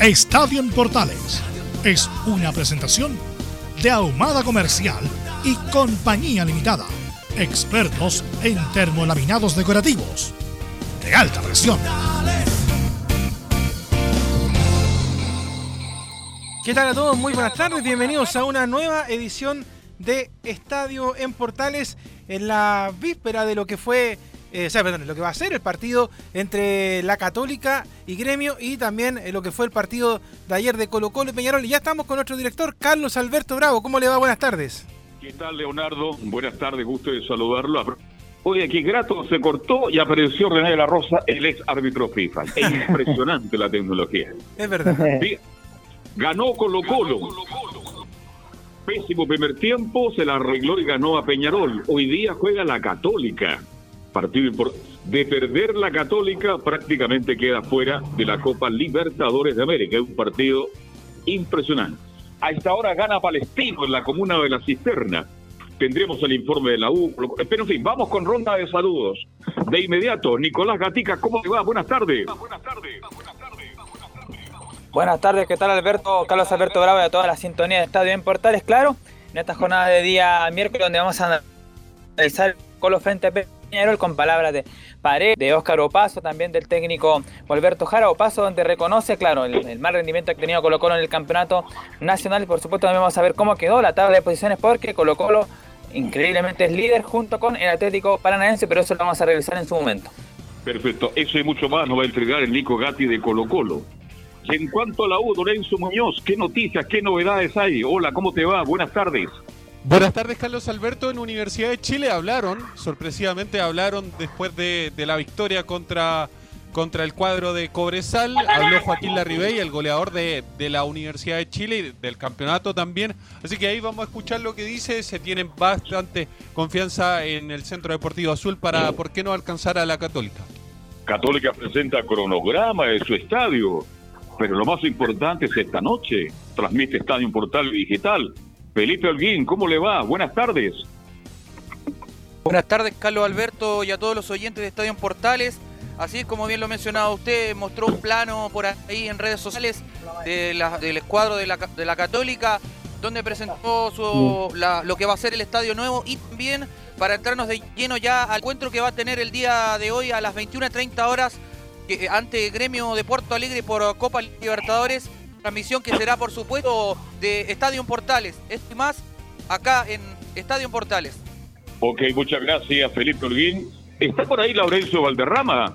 Estadio en Portales es una presentación de Ahumada Comercial y Compañía Limitada. Expertos en termolaminados decorativos de alta presión. ¿Qué tal a todos? Muy buenas tardes, bienvenidos a una nueva edición de Estadio en Portales en la víspera de lo que fue, eh, o sea, perdón, lo que va a ser el partido entre la Católica y Gremio y también eh, lo que fue el partido de ayer de Colo Colo y Peñarol. Y ya estamos con nuestro director Carlos Alberto Bravo. ¿Cómo le va? Buenas tardes. ¿Qué tal, Leonardo? Buenas tardes, gusto de saludarlo. Hoy aquí grato se cortó y apareció René de la Rosa, el ex árbitro FIFA. Es impresionante la tecnología. Es verdad. Sí, Ganó Colo Colo. Pésimo primer tiempo, se la arregló y ganó a Peñarol. Hoy día juega la Católica. Partido impor- de perder la Católica prácticamente queda fuera de la Copa Libertadores de América. Es un partido impresionante. A esta hora gana Palestino en la comuna de La Cisterna. Tendremos el informe de la U. Pero en fin, vamos con ronda de saludos. De inmediato, Nicolás Gatica, ¿cómo te va? Buenas tardes. Buenas tardes. Buenas tardes, ¿qué tal Alberto? Carlos Alberto Bravo y a toda la sintonía de Estadio en Portales, claro. En esta jornada de día miércoles donde vamos a analizar Colo frente a Con palabras de Pared, de Óscar Opaso, también del técnico Alberto Jara Opaso, donde reconoce, claro, el, el mal rendimiento que ha tenido Colo Colo en el campeonato nacional por supuesto también vamos a ver cómo quedó la tabla de posiciones porque Colo Colo increíblemente es líder junto con el Atlético Paranaense, pero eso lo vamos a revisar en su momento. Perfecto, eso y mucho más nos va a entregar el Nico Gatti de Colo Colo. Y en cuanto a la U, Lorenzo Muñoz, ¿qué noticias, qué novedades hay? Hola, ¿cómo te va? Buenas tardes. Buenas tardes, Carlos Alberto. En Universidad de Chile hablaron, sorpresivamente hablaron después de, de la victoria contra, contra el cuadro de Cobresal. Habló Joaquín Larribey, el goleador de, de la Universidad de Chile y del campeonato también. Así que ahí vamos a escuchar lo que dice. Se tienen bastante confianza en el Centro Deportivo Azul para, ¿por qué no alcanzar a la Católica? Católica presenta cronograma de su estadio, pero lo más importante es esta noche. Transmite Estadio Portal Digital. Felipe Holguín, ¿cómo le va? Buenas tardes. Buenas tardes, Carlos Alberto, y a todos los oyentes de Estadio en Portales. Así es como bien lo mencionaba usted, mostró un plano por ahí en redes sociales de la- del escuadro de la, ca- de la Católica, donde presentó su, la- lo que va a ser el estadio nuevo y también para entrarnos de lleno ya al encuentro que va a tener el día de hoy a las 21.30 horas eh, ante Gremio de Puerto Alegre por Copa Libertadores. Transmisión que será, por supuesto, de Estadio Portales. Esto y más acá en Estadio Portales. Ok, muchas gracias, Felipe Holguín. ¿Está por ahí Laurencio Valderrama?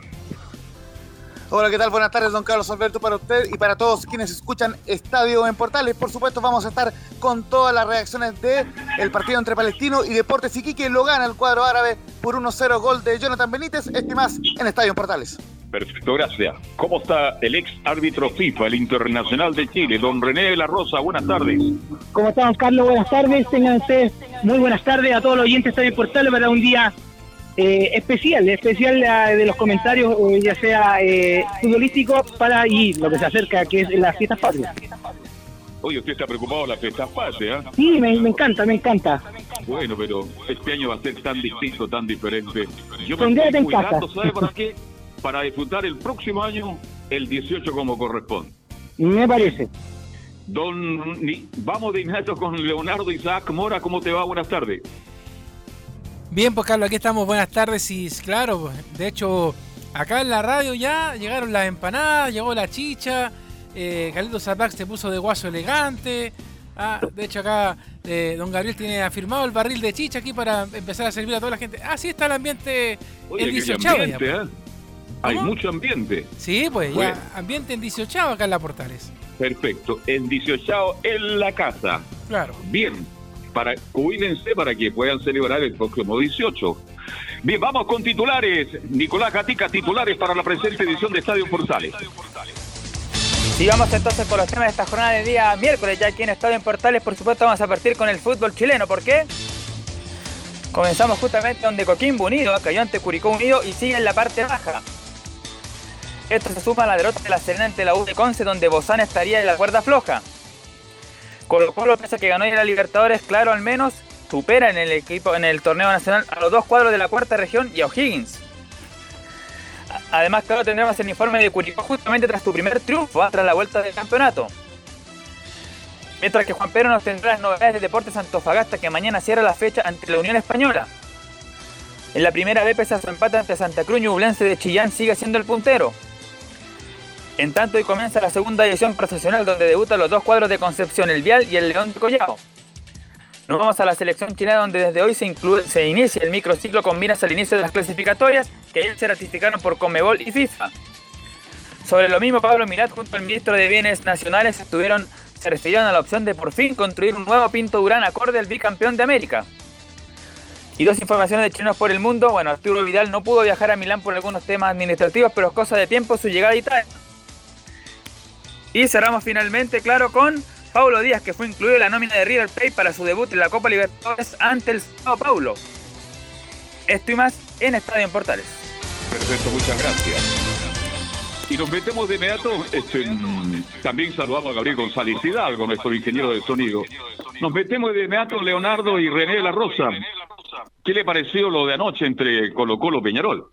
Hola, ¿qué tal? Buenas tardes, don Carlos Alberto, para usted y para todos quienes escuchan Estadio en Portales. Por supuesto, vamos a estar con todas las reacciones de el partido entre Palestino y Deportes Iquique. Lo gana el cuadro árabe por 1-0 gol de Jonathan Benítez. Este más en Estadio en Portales. Perfecto, gracias. ¿Cómo está el ex árbitro FIFA, el Internacional de Chile, don René de la Rosa? Buenas tardes. ¿Cómo estamos, Carlos? Buenas tardes. Tengan ustedes muy buenas tardes a todos los oyentes de Portal para un día eh, especial, especial eh, de los comentarios, eh, ya sea eh, futbolístico para y lo que se acerca, que es la fiesta patria. Oye, usted está preocupado de la fiesta fase, ¿ah? Sí, me, me encanta, me encanta. Bueno, pero este año va a ser tan distinto, tan diferente. Yo me estoy en cuidando, casa. ¿sabe para qué? Para disfrutar el próximo año el 18 como corresponde. Me parece. Don, vamos de inmediato con Leonardo Isaac Mora. ¿Cómo te va? Buenas tardes. Bien, pues Carlos, aquí estamos, buenas tardes y claro, de hecho acá en la radio ya llegaron las empanadas, llegó la chicha, eh, Carlito Zapax se puso de guaso elegante. Ah, de hecho acá eh, don Gabriel tiene afirmado el barril de chicha aquí para empezar a servir a toda la gente. Así está el ambiente Oye, que 18 ambiente, ya, ¿eh? Hay mucho ambiente. Sí, pues ya ambiente en 18 acá en la Portales. Perfecto. El 18 en la casa. Claro. Bien. Para, cuídense para que puedan celebrar el próximo 18. Bien, vamos con titulares. Nicolás Gatica, titulares para la presente edición de Estadio Portales. Sigamos entonces con los temas de esta jornada de día miércoles, ya aquí en Estadio en Portales, por supuesto, vamos a partir con el fútbol chileno. ¿Por qué? Comenzamos justamente donde Coquimbo Unido cayó ante Curicó Unido y sigue en la parte baja. Esto se suma a la derrota de la Serena ante la U de Conce, donde Bozán estaría en la cuerda floja. Colo Colo, pese a que ganó ya la Libertadores, claro, al menos supera en el equipo en el torneo nacional a los dos cuadros de la cuarta región y a O'Higgins. Además, claro, tendremos el informe de Curicó justamente tras tu primer triunfo, ah, tras la vuelta del campeonato. Mientras que Juan Pedro nos tendrá las novedades de Deportes Antofagasta que mañana cierra la fecha ante la Unión Española. En la primera vez, pese a su empate ante Santa Cruz, Ñublense de Chillán sigue siendo el puntero. En tanto, hoy comienza la segunda edición profesional donde debutan los dos cuadros de Concepción, el Vial y el León de Collao. Nos vamos a la selección chilena donde desde hoy se, incluye, se inicia el microciclo con miras al inicio de las clasificatorias que ayer se ratificaron por Conmebol y FIFA. Sobre lo mismo, Pablo Mirat junto al ministro de Bienes Nacionales estuvieron, se refirieron a la opción de por fin construir un nuevo Pinto Durán acorde al bicampeón de América. Y dos informaciones de chilenos por el mundo. Bueno, Arturo Vidal no pudo viajar a Milán por algunos temas administrativos, pero es cosa de tiempo su llegada a Italia. Y cerramos finalmente, claro, con Paulo Díaz, que fue incluido en la nómina de River Plate para su debut en la Copa Libertadores ante el Sao Paulo. Esto y más en Estadio en Portales. Perfecto, muchas gracias. Y nos metemos de inmediato, este, mm, también saludamos a Gabriel González Hidalgo, nuestro ingeniero de sonido. Nos metemos de inmediato Leonardo y René de la Rosa. ¿Qué le pareció lo de anoche entre Colo Colo y Peñarol?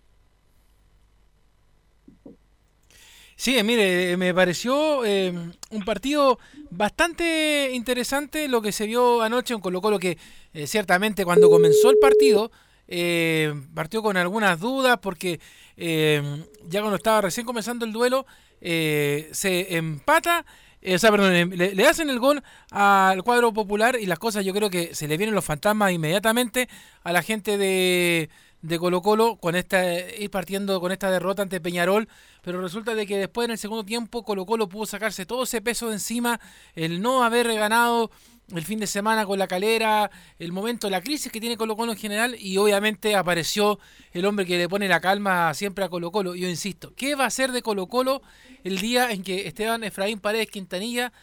Sí, mire, me pareció eh, un partido bastante interesante lo que se vio anoche en Colo Colo, que eh, ciertamente cuando comenzó el partido eh, partió con algunas dudas porque eh, ya cuando estaba recién comenzando el duelo eh, se empata, eh, o sea, eh, le, le hacen el gol al cuadro popular y las cosas yo creo que se le vienen los fantasmas inmediatamente a la gente de, de Colo Colo con esta ir partiendo con esta derrota ante Peñarol, pero resulta de que después en el segundo tiempo Colo Colo pudo sacarse todo ese peso de encima, el no haber ganado el fin de semana con la calera, el momento, la crisis que tiene Colo Colo en general y obviamente apareció el hombre que le pone la calma siempre a Colo Colo. Yo insisto, ¿qué va a hacer de Colo Colo el día en que Esteban Efraín Paredes Quintanilla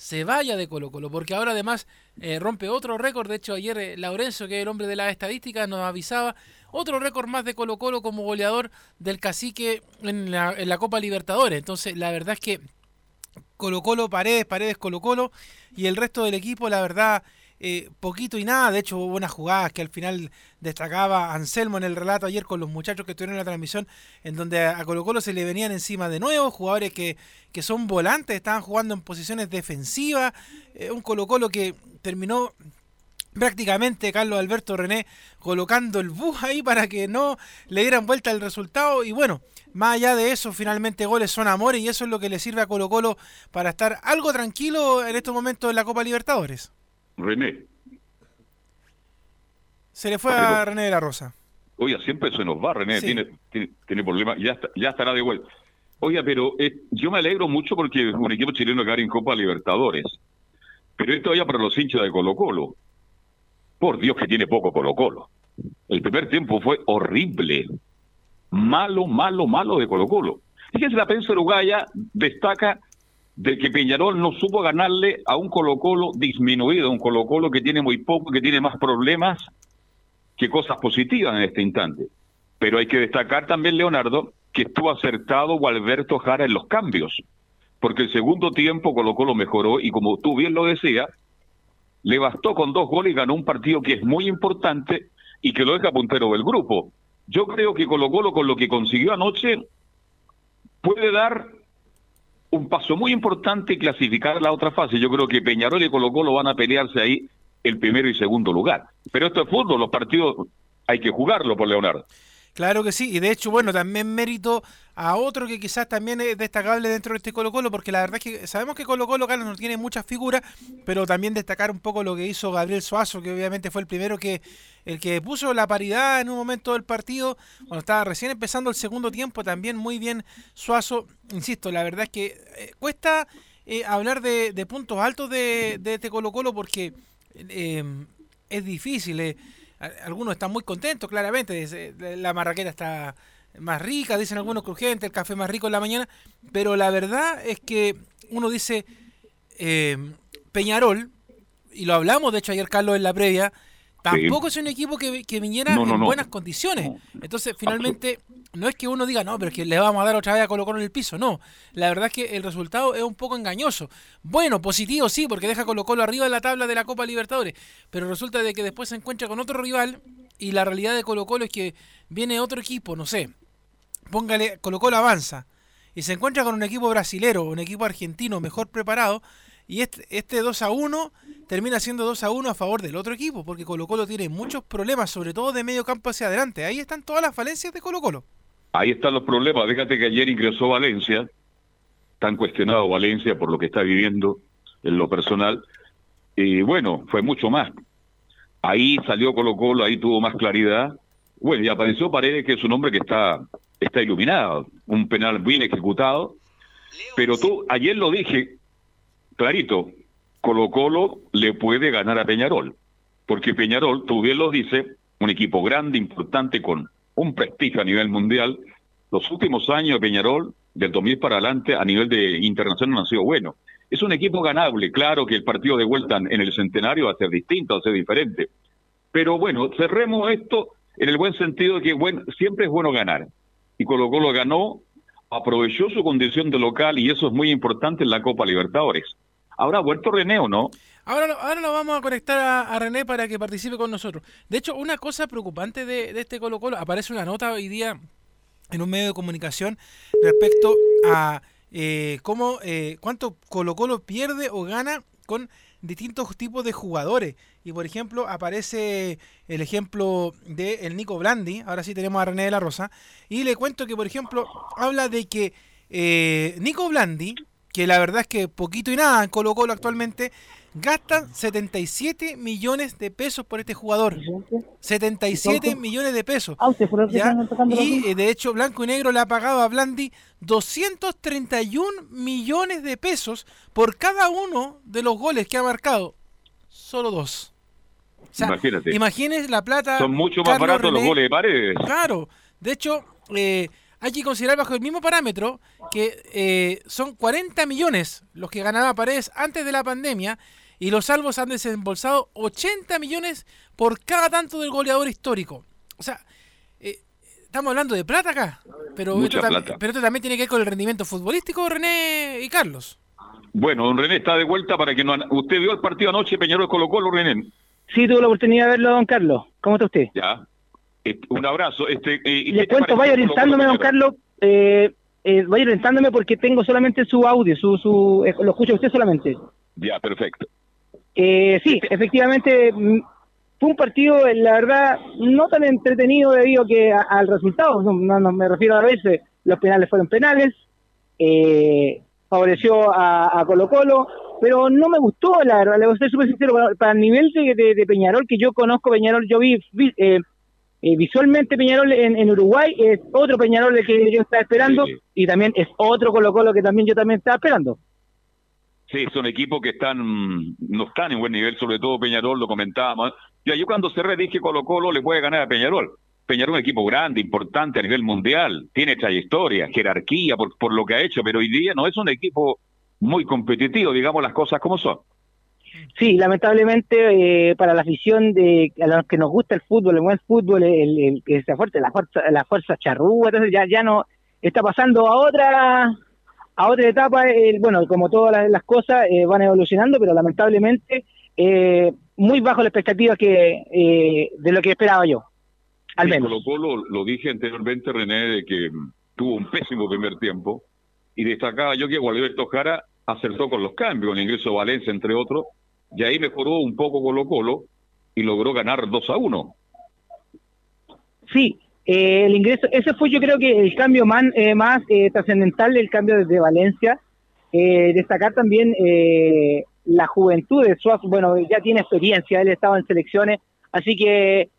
se vaya de Colo Colo? Porque ahora además eh, rompe otro récord, de hecho ayer eh, Laurencio, que es el hombre de las estadísticas, nos avisaba otro récord más de Colo Colo como goleador del cacique en la, en la Copa Libertadores. Entonces la verdad es que Colo Colo, Paredes, Paredes, Colo Colo y el resto del equipo, la verdad, eh, poquito y nada. De hecho, hubo buenas jugadas que al final destacaba Anselmo en el relato ayer con los muchachos que estuvieron en la transmisión, en donde a Colo Colo se le venían encima de nuevo, jugadores que, que son volantes, estaban jugando en posiciones defensivas, eh, un Colo Colo que terminó prácticamente Carlos Alberto René colocando el bus ahí para que no le dieran vuelta el resultado y bueno, más allá de eso, finalmente goles son amores y eso es lo que le sirve a Colo Colo para estar algo tranquilo en estos momentos en la Copa Libertadores. René, Se le fue a René de la Rosa. oiga, siempre se nos va, René, Sí. tiene, tiene, tiene problemas, ya, está- ya estará de vuelta. Oiga, pero eh, yo me alegro mucho porque un equipo chileno cae en Copa Libertadores. Pero esto ya para los hinchas de Colo Colo. Por Dios que tiene poco Colo Colo. El primer tiempo fue horrible. Malo, malo, malo de Colo Colo. Fíjense, la prensa uruguaya destaca de que Peñarol no supo ganarle a un Colo Colo disminuido, un Colo Colo que tiene muy poco, que tiene más problemas que cosas positivas en este instante. Pero hay que destacar también, Leonardo, que estuvo acertado Gualberto Jara en los cambios, porque el segundo tiempo Colo Colo mejoró y como tú bien lo decías, le bastó con dos goles y ganó un partido que es muy importante y que lo deja puntero del grupo. Yo creo que Colo Colo con lo que consiguió anoche puede dar un paso muy importante clasificar la otra fase. Yo creo que Peñarol y Colo Colo van a pelearse ahí el primero y segundo lugar. Pero esto es fútbol, los partidos hay que jugarlo por Leonardo. Claro que sí, y de hecho, bueno, también mérito a otro que quizás también es destacable dentro de este Colo Colo, porque la verdad es que sabemos que Colo Colo Carlos no tiene muchas figuras, pero también destacar un poco lo que hizo Gabriel Suazo, que obviamente fue el primero que, el que puso la paridad en un momento del partido, cuando estaba recién empezando el segundo tiempo, también muy bien Suazo, insisto, la verdad es que eh, cuesta eh, hablar de, puntos altos de, de, este Colo Colo porque eh, es difícil algunos están muy contentos, claramente. La marraqueta está más rica, dicen algunos crujientes, el café más rico en la mañana. Pero la verdad es que uno dice eh, Peñarol, y lo hablamos de hecho ayer, Carlos, en la previa, tampoco es un equipo que, que viniera en buenas condiciones. Entonces, finalmente, no es que uno diga, no, pero es que le vamos a dar otra vez a Colo Colo en el piso. No, la verdad es que el resultado es un poco engañoso. Bueno, positivo sí, porque deja Colo Colo arriba de la tabla de la Copa Libertadores. Pero resulta de que después se encuentra con otro rival y la realidad de Colo Colo es que viene otro equipo, no sé. Póngale, Colo Colo avanza. Y se encuentra con un equipo brasilero, un equipo argentino mejor preparado. Y este, este 2 a 1 termina siendo 2 a 1 a favor del otro equipo, porque Colo Colo tiene muchos problemas, sobre todo de medio campo hacia adelante. Ahí están todas las falencias de Colo Colo. Ahí están los problemas. Fíjate que ayer ingresó Valencia, tan cuestionado Valencia por lo que está viviendo en lo personal. Y bueno, fue mucho más. Ahí salió Colo Colo, ahí tuvo más claridad. Bueno, y apareció Paredes, que es un hombre que está, está iluminado, un penal bien ejecutado. Pero tú, ayer lo dije, clarito, Colo Colo le puede ganar a Peñarol. Porque Peñarol, tú bien lo dices, un equipo grande, importante, con un prestigio a nivel mundial. Los últimos años de Peñarol, del 2000 para adelante, a nivel de internacional no han sido buenos. Es un equipo ganable, claro que el partido de vuelta en el centenario va a ser distinto, va a ser diferente. Pero bueno, cerremos esto en el buen sentido de que bueno, siempre es bueno ganar. Y Colo Colo ganó, aprovechó su condición de local y eso es muy importante en la Copa Libertadores. ¿Habrá vuelto René o no? Ahora, ahora lo vamos a conectar a, René para que participe con nosotros. De hecho, una cosa preocupante de, este Colo Colo, aparece una nota hoy día en un medio de comunicación respecto a eh, cómo, eh, cuánto Colo Colo pierde o gana con distintos tipos de jugadores. Y por ejemplo, aparece el ejemplo de el Nico Blandi, ahora sí tenemos a René de la Rosa, y le cuento que, por ejemplo, habla de que eh, Nico Blandi, que la verdad es que poquito y nada en Colo Colo actualmente, gastan 77 millones de pesos por este jugador. 77 millones de pesos. Ah, y eh, de hecho, Blanco y Negro le ha pagado a Blandi 231 millones de pesos por cada uno de los goles que ha marcado. Solo dos. Imagínate. Imagínese la plata. Son mucho más baratos los goles de paredes. Claro. De hecho, eh, hay que considerar bajo el mismo parámetro que eh, son 40 millones los que ganaba Paredes antes de la pandemia y los salvos han desembolsado 80 millones por cada tanto del goleador histórico. O sea, eh, estamos hablando de plata acá, pero esto, pero esto también tiene que ver con el rendimiento futbolístico, René y Carlos. Bueno, don René está de vuelta para que no... ¿Usted vio el partido anoche Peñarol Colo Colo, René? Sí, tuve la oportunidad de verlo, don Carlos. ¿Cómo está usted? Ya. Eh, un abrazo. Este, eh, Le cuento, vaya orientándome, don Carlos. Eh, eh, vaya orientándome porque tengo solamente su audio, su, su lo escucha usted solamente. Ya, perfecto. Eh, sí, efectivamente, mm, fue un partido, la verdad, no tan entretenido debido que al resultado, no, me refiero a veces, los penales fueron penales, favoreció a, Colo Colo, pero no me gustó, la verdad, le voy a ser súper sincero, para, el nivel de, Peñarol, que yo conozco Peñarol, yo vi, eh, visualmente Peñarol en, Uruguay, es otro Peñarol el que yo estaba esperando, y también es otro Colo Colo que también yo también estaba esperando. Sí, son equipos que están no están en buen nivel, sobre todo Peñarol, lo comentábamos. Ya yo cuando cerré dije Colo Colo le puede ganar a Peñarol. Peñarol es un equipo grande, importante a nivel mundial, tiene trayectoria, jerarquía por, por lo que ha hecho, pero hoy día no es un equipo muy competitivo, digamos las cosas como son. Sí, lamentablemente eh, para la afición de a los que nos gusta el fútbol, el buen fútbol, el, fuerte, la fuerza, la fuerza charrúa, entonces ya ya no está pasando a otra a otra etapa, bueno, como todas las, cosas eh, van evolucionando, pero lamentablemente eh, muy bajo la expectativa que eh, de lo que esperaba yo, al menos. lo dije anteriormente, René, de que tuvo un pésimo primer tiempo y destacaba yo que Gualberto Jara acertó con los cambios, con el ingreso de Valencia, entre otros, y ahí mejoró un poco Colo Colo y logró ganar 2 a 1. Sí, Eh, el ingreso, ese fue yo creo que el cambio más, eh, más eh, trascendental, el cambio desde Valencia. destacar también la juventud de Suazo, bueno, ya tiene experiencia, él estaba en selecciones, así que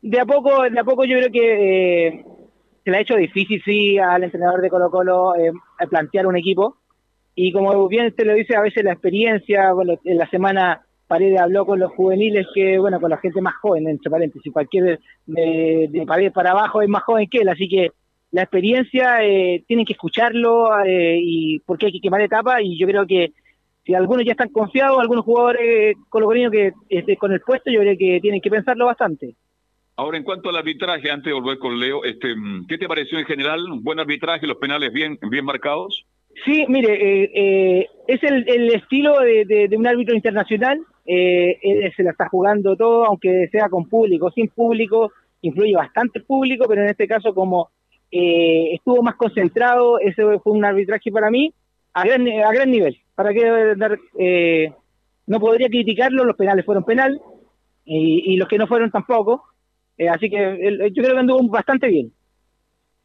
de a poco, de a poco yo creo que se le ha hecho difícil, sí, al entrenador de Colo Colo plantear un equipo. Y como bien usted lo dice, a veces la experiencia, bueno, en la semana Paredes habló con los juveniles que, bueno, con la gente más joven, entre paréntesis, cualquier de, de Paredes para abajo es más joven que él, así que la experiencia eh, tienen que escucharlo eh, y porque hay que quemar etapas y yo creo que si algunos ya están confiados, algunos jugadores colocolinos que este, con el puesto, yo creo que tienen que pensarlo bastante. Ahora, en cuanto al arbitraje, antes de volver con Leo, este, ¿qué te pareció en general? ¿Buen arbitraje, los penales bien, bien marcados? Sí, mire, eh, eh, es el, estilo de, un árbitro internacional. Eh, él se la está jugando todo, aunque sea con público, sin público, influye bastante el público, pero en este caso como estuvo más concentrado, ese fue un arbitraje para mí a gran, a gran nivel. ¿Para qué dar? no podría criticarlo, los penales fueron penal y, los que no fueron tampoco. así que yo creo que anduvo bastante bien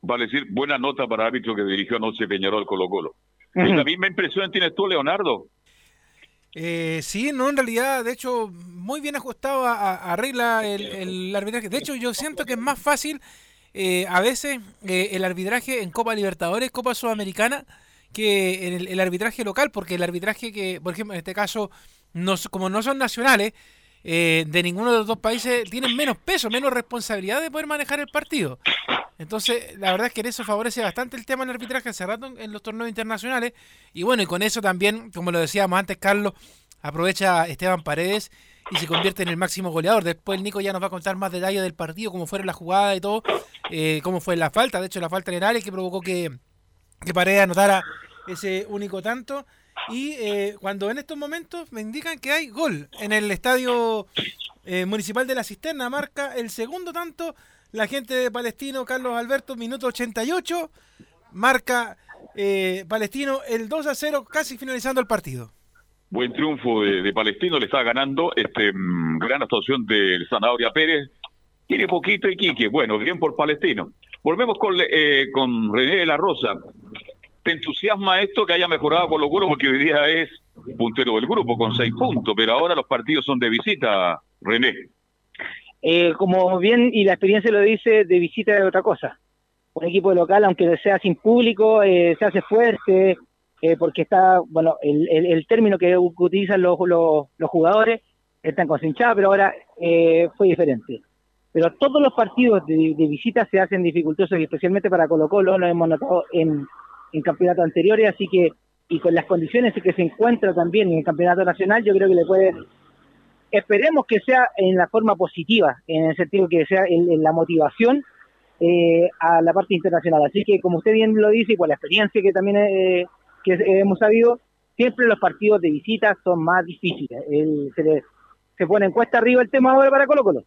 vale decir, buena nota para árbitro que dirigió anoche Peñarol Colo Colo. ¿La misma impresión tienes tú, Leonardo? Eh, sí, no, en realidad, de hecho, muy bien ajustado arregla el, arbitraje. De hecho, yo siento que es más fácil eh, a veces eh, el arbitraje en Copa Libertadores, Copa Sudamericana, que en el, arbitraje local, porque el arbitraje que, por ejemplo, en este caso, no, como no son nacionales, eh, de ninguno de los dos países tienen menos peso, menos responsabilidad de poder manejar el partido. Entonces, la verdad es que en eso favorece bastante el tema del arbitraje hace rato en los torneos internacionales. Y bueno, y con eso también, como lo decíamos antes, Carlos, aprovecha Esteban Paredes y se convierte en el máximo goleador. Después el Nico ya nos va a contar más detalles del partido, cómo fueron la jugada y todo, eh, cómo fue la falta. De hecho, la falta en el que provocó que, que Paredes anotara ese único tanto. Y eh, cuando en estos momentos me indican que hay gol en el estadio eh, municipal de la Cisterna, marca el segundo tanto la gente de Palestino, Carlos Alberto, minuto 88, marca eh, Palestino el 2 a 0, casi finalizando el partido. Buen triunfo de, Palestino, le está ganando, este mm, gran actuación del Zanahoria Pérez, tiene poquito y Quique, bueno, bien por Palestino. Volvemos con, eh, con René de la Rosa. ¿Te entusiasma esto que haya mejorado con los grupos? Porque hoy día es puntero del grupo con seis puntos, pero ahora los partidos son de visita, René. Eh, como bien y la experiencia lo dice, de visita de otra cosa. Un equipo local, aunque sea sin público, eh, se hace fuerte, eh, porque está, bueno, el, el, término que utilizan los, los, jugadores, están concentrados, pero ahora fue diferente. Pero todos los partidos de, visita se hacen dificultosos, y especialmente para Colo Colo, lo hemos notado en, en campeonatos anteriores, así que, y con las condiciones que se encuentra también en el campeonato nacional, yo creo que le puede esperemos que sea en la forma positiva, en el sentido que sea en, la motivación eh, a la parte internacional. Así que, como usted bien lo dice, y con la experiencia que también eh, que hemos sabido, siempre los partidos de visita son más difíciles. se, se pone en cuesta arriba el tema ahora para Colo Colo.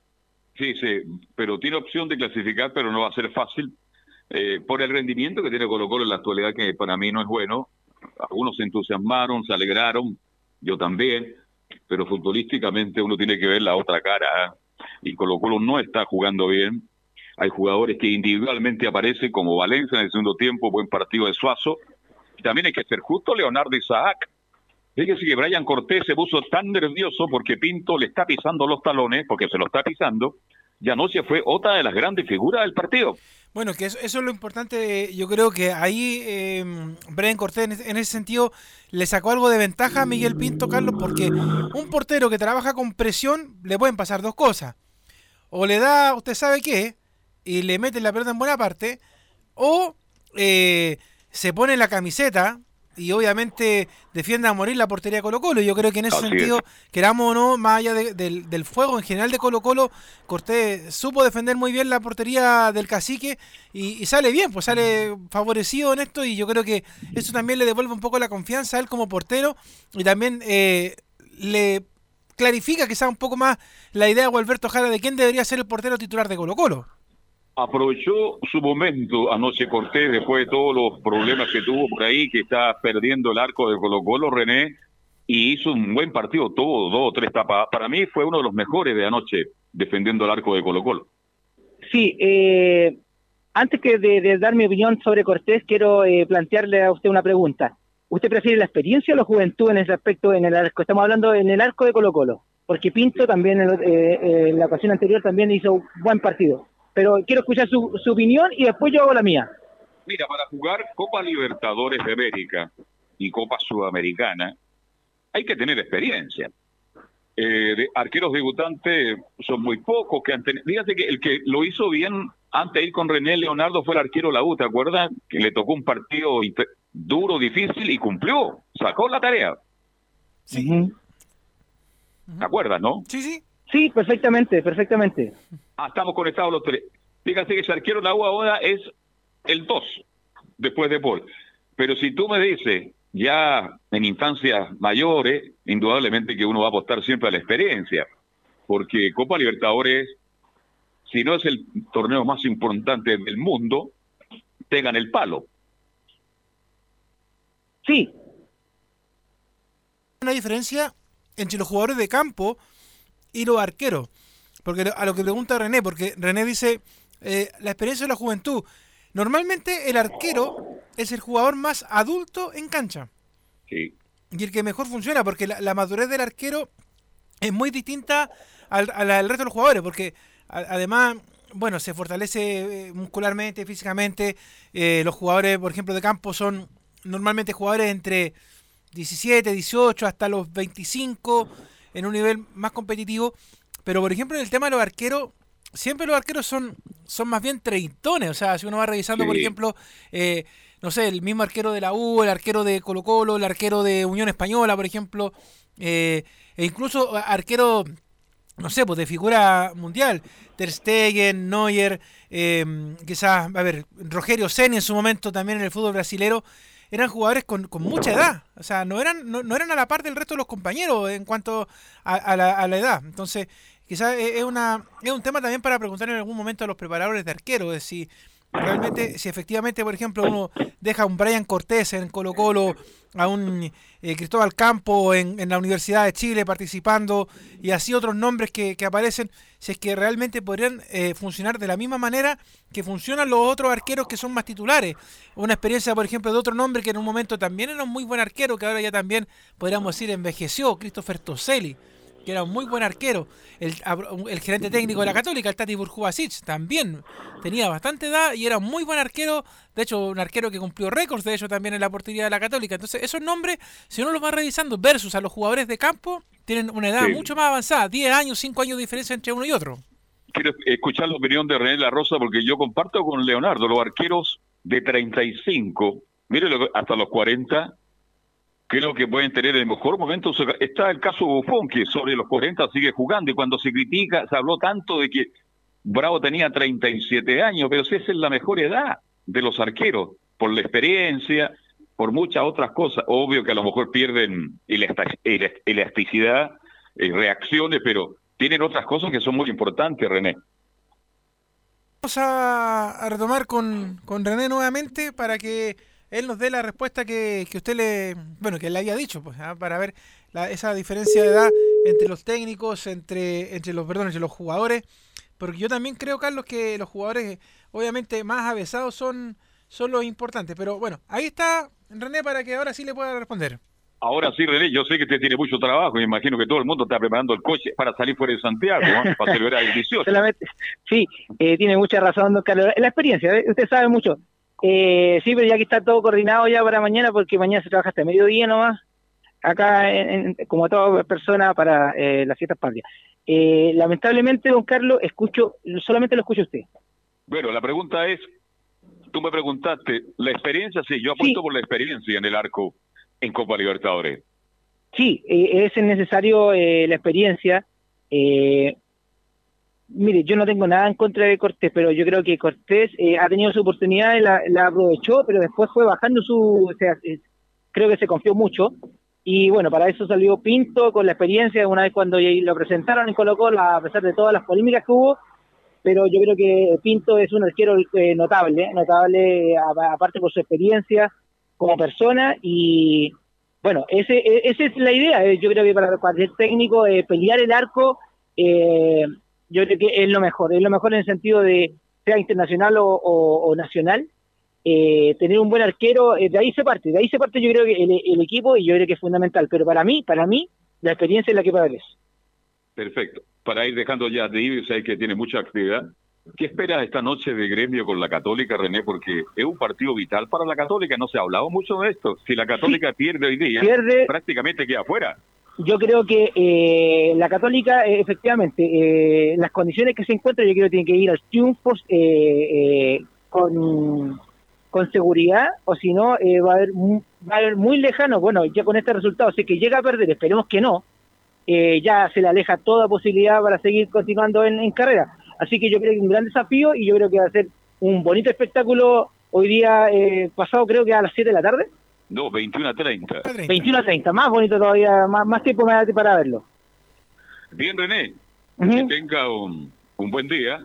Sí, sí, pero tiene opción de clasificar, pero no va a ser fácil. Eh, por el rendimiento que tiene Colo Colo en la actualidad, que para mí no es bueno. Algunos se entusiasmaron, se alegraron, yo también pero futbolísticamente uno tiene que ver la otra cara. ¿eh? Y Colo Colo no está jugando bien. Hay jugadores que individualmente aparecen, como Valencia en el segundo tiempo, buen partido de Suazo. Y también hay que ser justo Leonardo Isaac. Fíjese que Brian Cortés se puso tan nervioso porque Pinto le está pisando los talones, porque se lo está pisando, y anoche fue otra de las grandes figuras del partido. Bueno, que eso, es lo importante. Yo creo que ahí eh, Brian Cortés, en, ese sentido, le sacó algo de ventaja a Miguel Pinto, Carlos, porque un portero que trabaja con presión le pueden pasar dos cosas. O le da, usted sabe qué, y le mete la pelota en buena parte, o eh, se pone la camiseta y obviamente defiende a morir la portería de Colo Colo. Yo creo que en ese sentido, queramos o no, más allá del, fuego en general de Colo Colo, Cortés supo defender muy bien la portería del cacique y, sale bien, pues sale favorecido en esto y yo creo que eso también le devuelve un poco la confianza a él como portero y también eh, le clarifica quizá un poco más la idea de Alberto Jara de quién debería ser el portero titular de Colo Colo aprovechó su momento anoche Cortés después de todos los problemas que tuvo por ahí, que está perdiendo el arco de Colo Colo René, y hizo un buen partido, todo dos o tres tapas. Para mí fue uno de los mejores de anoche defendiendo el arco de Colo Colo. Sí, eh, antes que de, dar mi opinión sobre Cortés, quiero eh, plantearle a usted una pregunta. ¿Usted prefiere la experiencia o la juventud en ese aspecto en el arco? Estamos hablando en el arco de Colo Colo, porque Pinto también en la ocasión anterior también hizo un buen partido. Pero quiero escuchar su, su opinión y después yo hago la mía. Mira, para jugar Copa Libertadores de América y Copa Sudamericana hay que tener experiencia. Eh, de arqueros debutantes son muy pocos que han tenido. Fíjate que el que lo hizo bien antes de ir con René Leonardo fue el arquero la U, ¿te acuerdas? Que le tocó un partido duro, difícil y cumplió, sacó la tarea. Sí. ¿Te acuerdas, no? Sí, sí. Sí, perfectamente, perfectamente. Ah, estamos conectados los tres. Fíjate que ese arquero la U ahora es el 2 después de Paul. Pero si tú me dices, ya en instancias mayores, indudablemente que uno va a apostar siempre a la experiencia, porque Copa Libertadores, si no es el torneo más importante del mundo, tengan el palo. Sí. Una diferencia entre los jugadores de campo y los arqueros. Porque a lo que pregunta René, porque René dice, eh, la experiencia de la juventud. Normalmente el arquero es el jugador más adulto en cancha. Sí. Y el que mejor funciona, porque la, madurez del arquero es muy distinta al, resto de los jugadores, porque además, bueno, se fortalece eh, muscularmente, físicamente. Eh, los jugadores, por ejemplo, de campo son normalmente jugadores entre 17, 18 hasta los 25 en un nivel más competitivo. Pero, por ejemplo, en el tema de los arqueros, siempre los arqueros son, son más bien treintones. O sea, si uno va revisando, por ejemplo, eh, no sé, el mismo arquero de la U, el arquero de Colo Colo, el arquero de Unión Española, por ejemplo, eh, e incluso arquero, no sé, pues de figura mundial, Ter Stegen, Neuer, eh, quizás, a ver, Rogerio Seni en su momento también en el fútbol brasilero, eran jugadores con, con mucha edad, o sea, no eran, no, eran a la par del resto de los compañeros en cuanto a, la, a la edad. Entonces, quizás es, una, es un tema también para preguntar en algún momento a los preparadores de arquero, de si realmente, si efectivamente, por ejemplo, uno deja a un Brian Cortés en Colo Colo, a un eh, Cristóbal Campo en, en, la Universidad de Chile participando y así otros nombres que, que aparecen, si es que realmente podrían eh, funcionar de la misma manera que funcionan los otros arqueros que son más titulares. Una experiencia, por ejemplo, de otro nombre que en un momento también era un muy buen arquero, que ahora ya también podríamos decir envejeció, Christopher Toselli que era un muy buen arquero. El, el gerente técnico de la Católica, el Tati Burjubasic, también tenía bastante edad y era un muy buen arquero. De hecho, un arquero que cumplió récords, de hecho, también en la portería de la Católica. Entonces, esos nombres, si uno los va revisando versus a los jugadores de campo, tienen una edad mucho más avanzada. 10 años, 5 años de diferencia entre uno y otro. Quiero escuchar la opinión de René La Rosa porque yo comparto con Leonardo, los arqueros de 35, mire hasta los 40, creo que pueden tener el mejor momento. Está el caso Buffon, que sobre los 40 sigue jugando, y cuando se critica, se habló tanto de que Bravo tenía 37 años, pero si esa es la mejor edad de los arqueros, por la experiencia, por muchas otras cosas. Obvio que a lo mejor pierden elasticidad, y reacciones, pero tienen otras cosas que son muy importantes, René. Vamos a, retomar con, con René nuevamente para que él nos dé la respuesta que, que usted le, bueno, que le había dicho, pues, ¿ah? para ver esa diferencia de edad entre los técnicos, entre, entre los, perdón, entre los jugadores, porque yo también creo, Carlos, que los jugadores, obviamente, más avesados son, son los importantes. Pero bueno, ahí está René para que ahora sí le pueda responder. Ahora sí, René, yo sé que usted tiene mucho trabajo y imagino que todo el mundo está preparando el coche para salir fuera de Santiago, para celebrar el 18. sí, eh, tiene mucha razón, don Carlos. La experiencia, ¿eh? usted sabe mucho. Eh, sí, pero ya que está todo coordinado ya para mañana, porque mañana se trabaja hasta mediodía nomás, acá en, como toda persona para eh, las fiestas patrias. Eh, lamentablemente, don Carlos, escucho, solamente lo escucho usted. Bueno, la pregunta es, tú me preguntaste, la experiencia, sí, yo apuesto por la experiencia en el arco en Copa Libertadores. Sí, eh, es necesario eh, la experiencia. Eh, mire, yo no tengo nada en contra de Cortés, pero yo creo que Cortés eh, ha tenido su oportunidad, y la, aprovechó, pero después fue bajando su, o sea, creo que se confió mucho. Y bueno, para eso salió Pinto con la experiencia, una vez cuando lo presentaron y colocó, a pesar de todas las polémicas que hubo, pero yo creo que Pinto es un arquero eh, notable, notable aparte por su experiencia como persona y bueno, ese, e, esa es la idea, eh, yo creo que para cualquier técnico pelear el arco eh, yo creo que es lo mejor, es lo mejor en el sentido de, sea internacional o, o- o nacional, eh, tener un buen arquero, eh, de ahí se parte, de ahí se parte yo creo que el, el equipo y yo creo que es fundamental, pero para mí, para mí, la experiencia es la que prevalece. Perfecto. Para ir dejando ya de ir, que tiene mucha actividad. ¿Qué espera esta noche de gremio con la Católica, René? Porque es un partido vital para la Católica. No se ha hablado mucho de esto. Si la Católica pierde hoy día, Pierde- prácticamente queda afuera. Yo creo que eh, la Católica, eh, efectivamente, eh, las condiciones que se encuentra, yo creo que tiene que ir al triunfo eh, eh, con, seguridad, o si no, va, a haber, va a haber muy lejano. Bueno, ya con este resultado, es que llega a perder, esperemos que no, ya se le aleja toda posibilidad para seguir continuando en, en carrera. Así que yo creo que es un gran desafío y yo creo que va a ser un bonito espectáculo hoy día, pasado creo que a las 7 de la tarde, No, 21 a 30. 21 a 30, más bonito todavía, más, más tiempo me da para verlo. Bien, René. Que tenga un, un buen día.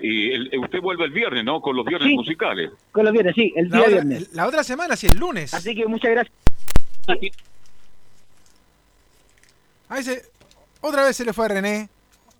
Y el- eh, usted vuelve el viernes, ¿no? Con los viernes Sí. musicales. Con los viernes, sí, el La día otra, viernes. la otra semana, si el lunes. Así que muchas gracias. Ahí se, otra vez se le fue a René.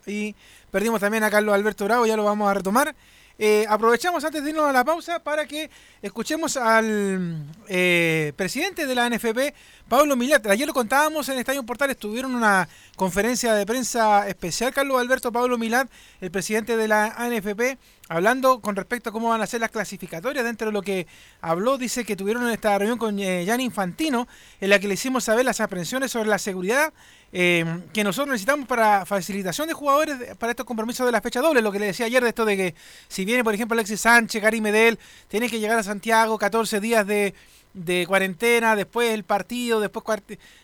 Y perdimos también a Carlos Alberto Bravo, ya lo vamos a retomar. Eh, aprovechamos antes de irnos a la pausa para que escuchemos al eh, presidente de la NFP, Pablo Milat. Ayer lo contábamos en Estadio Portales, tuvieron una conferencia de prensa especial, Carlos Alberto Pablo Milat, el presidente de la ANFP, hablando con respecto a cómo van a ser las clasificatorias. Dentro de lo que habló, dice que tuvieron esta reunión con eh, Gianni Infantino, en la que le hicimos saber las aprensiones sobre la seguridad eh, que nosotros necesitamos para facilitación de jugadores para estos compromisos de la fecha doble. Lo que le decía ayer de esto de que si viene, por ejemplo, Alexis Sánchez, Gary Medel, tiene que llegar a Santiago, 14 días de, de cuarentena, después el partido, después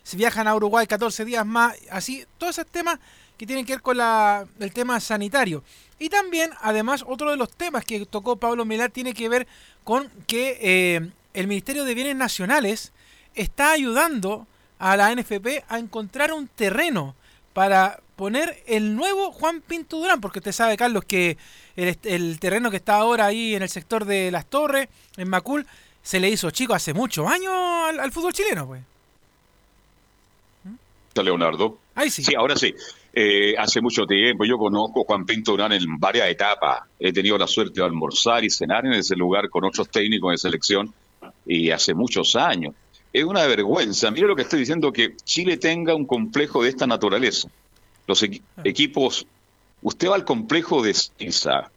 si viajan a Uruguay 14 días más, así, todos esos temas que tienen que ver con la, el tema sanitario. Y también, además, otro de los temas que tocó Pablo Milar tiene que ver con que eh, el Ministerio de Bienes Nacionales está ayudando a la NFP a encontrar un terreno para poner el nuevo Juan Pinto Durán, porque usted sabe, Carlos, que el terreno que está ahora ahí en el sector de Las Torres, en Macul, se le hizo chico hace muchos años al, al fútbol chileno, pues. Leonardo. Ahí sí. Sí, ahora sí. Eh, hace mucho tiempo yo conozco a Juan Pinto Durán en varias etapas. He tenido la suerte de almorzar y cenar en ese lugar con otros técnicos de selección y hace muchos años. Es una vergüenza. Mire lo que estoy diciendo, que Chile tenga un complejo de esta naturaleza. Los equi- equipos, usted va al complejo de Cinza,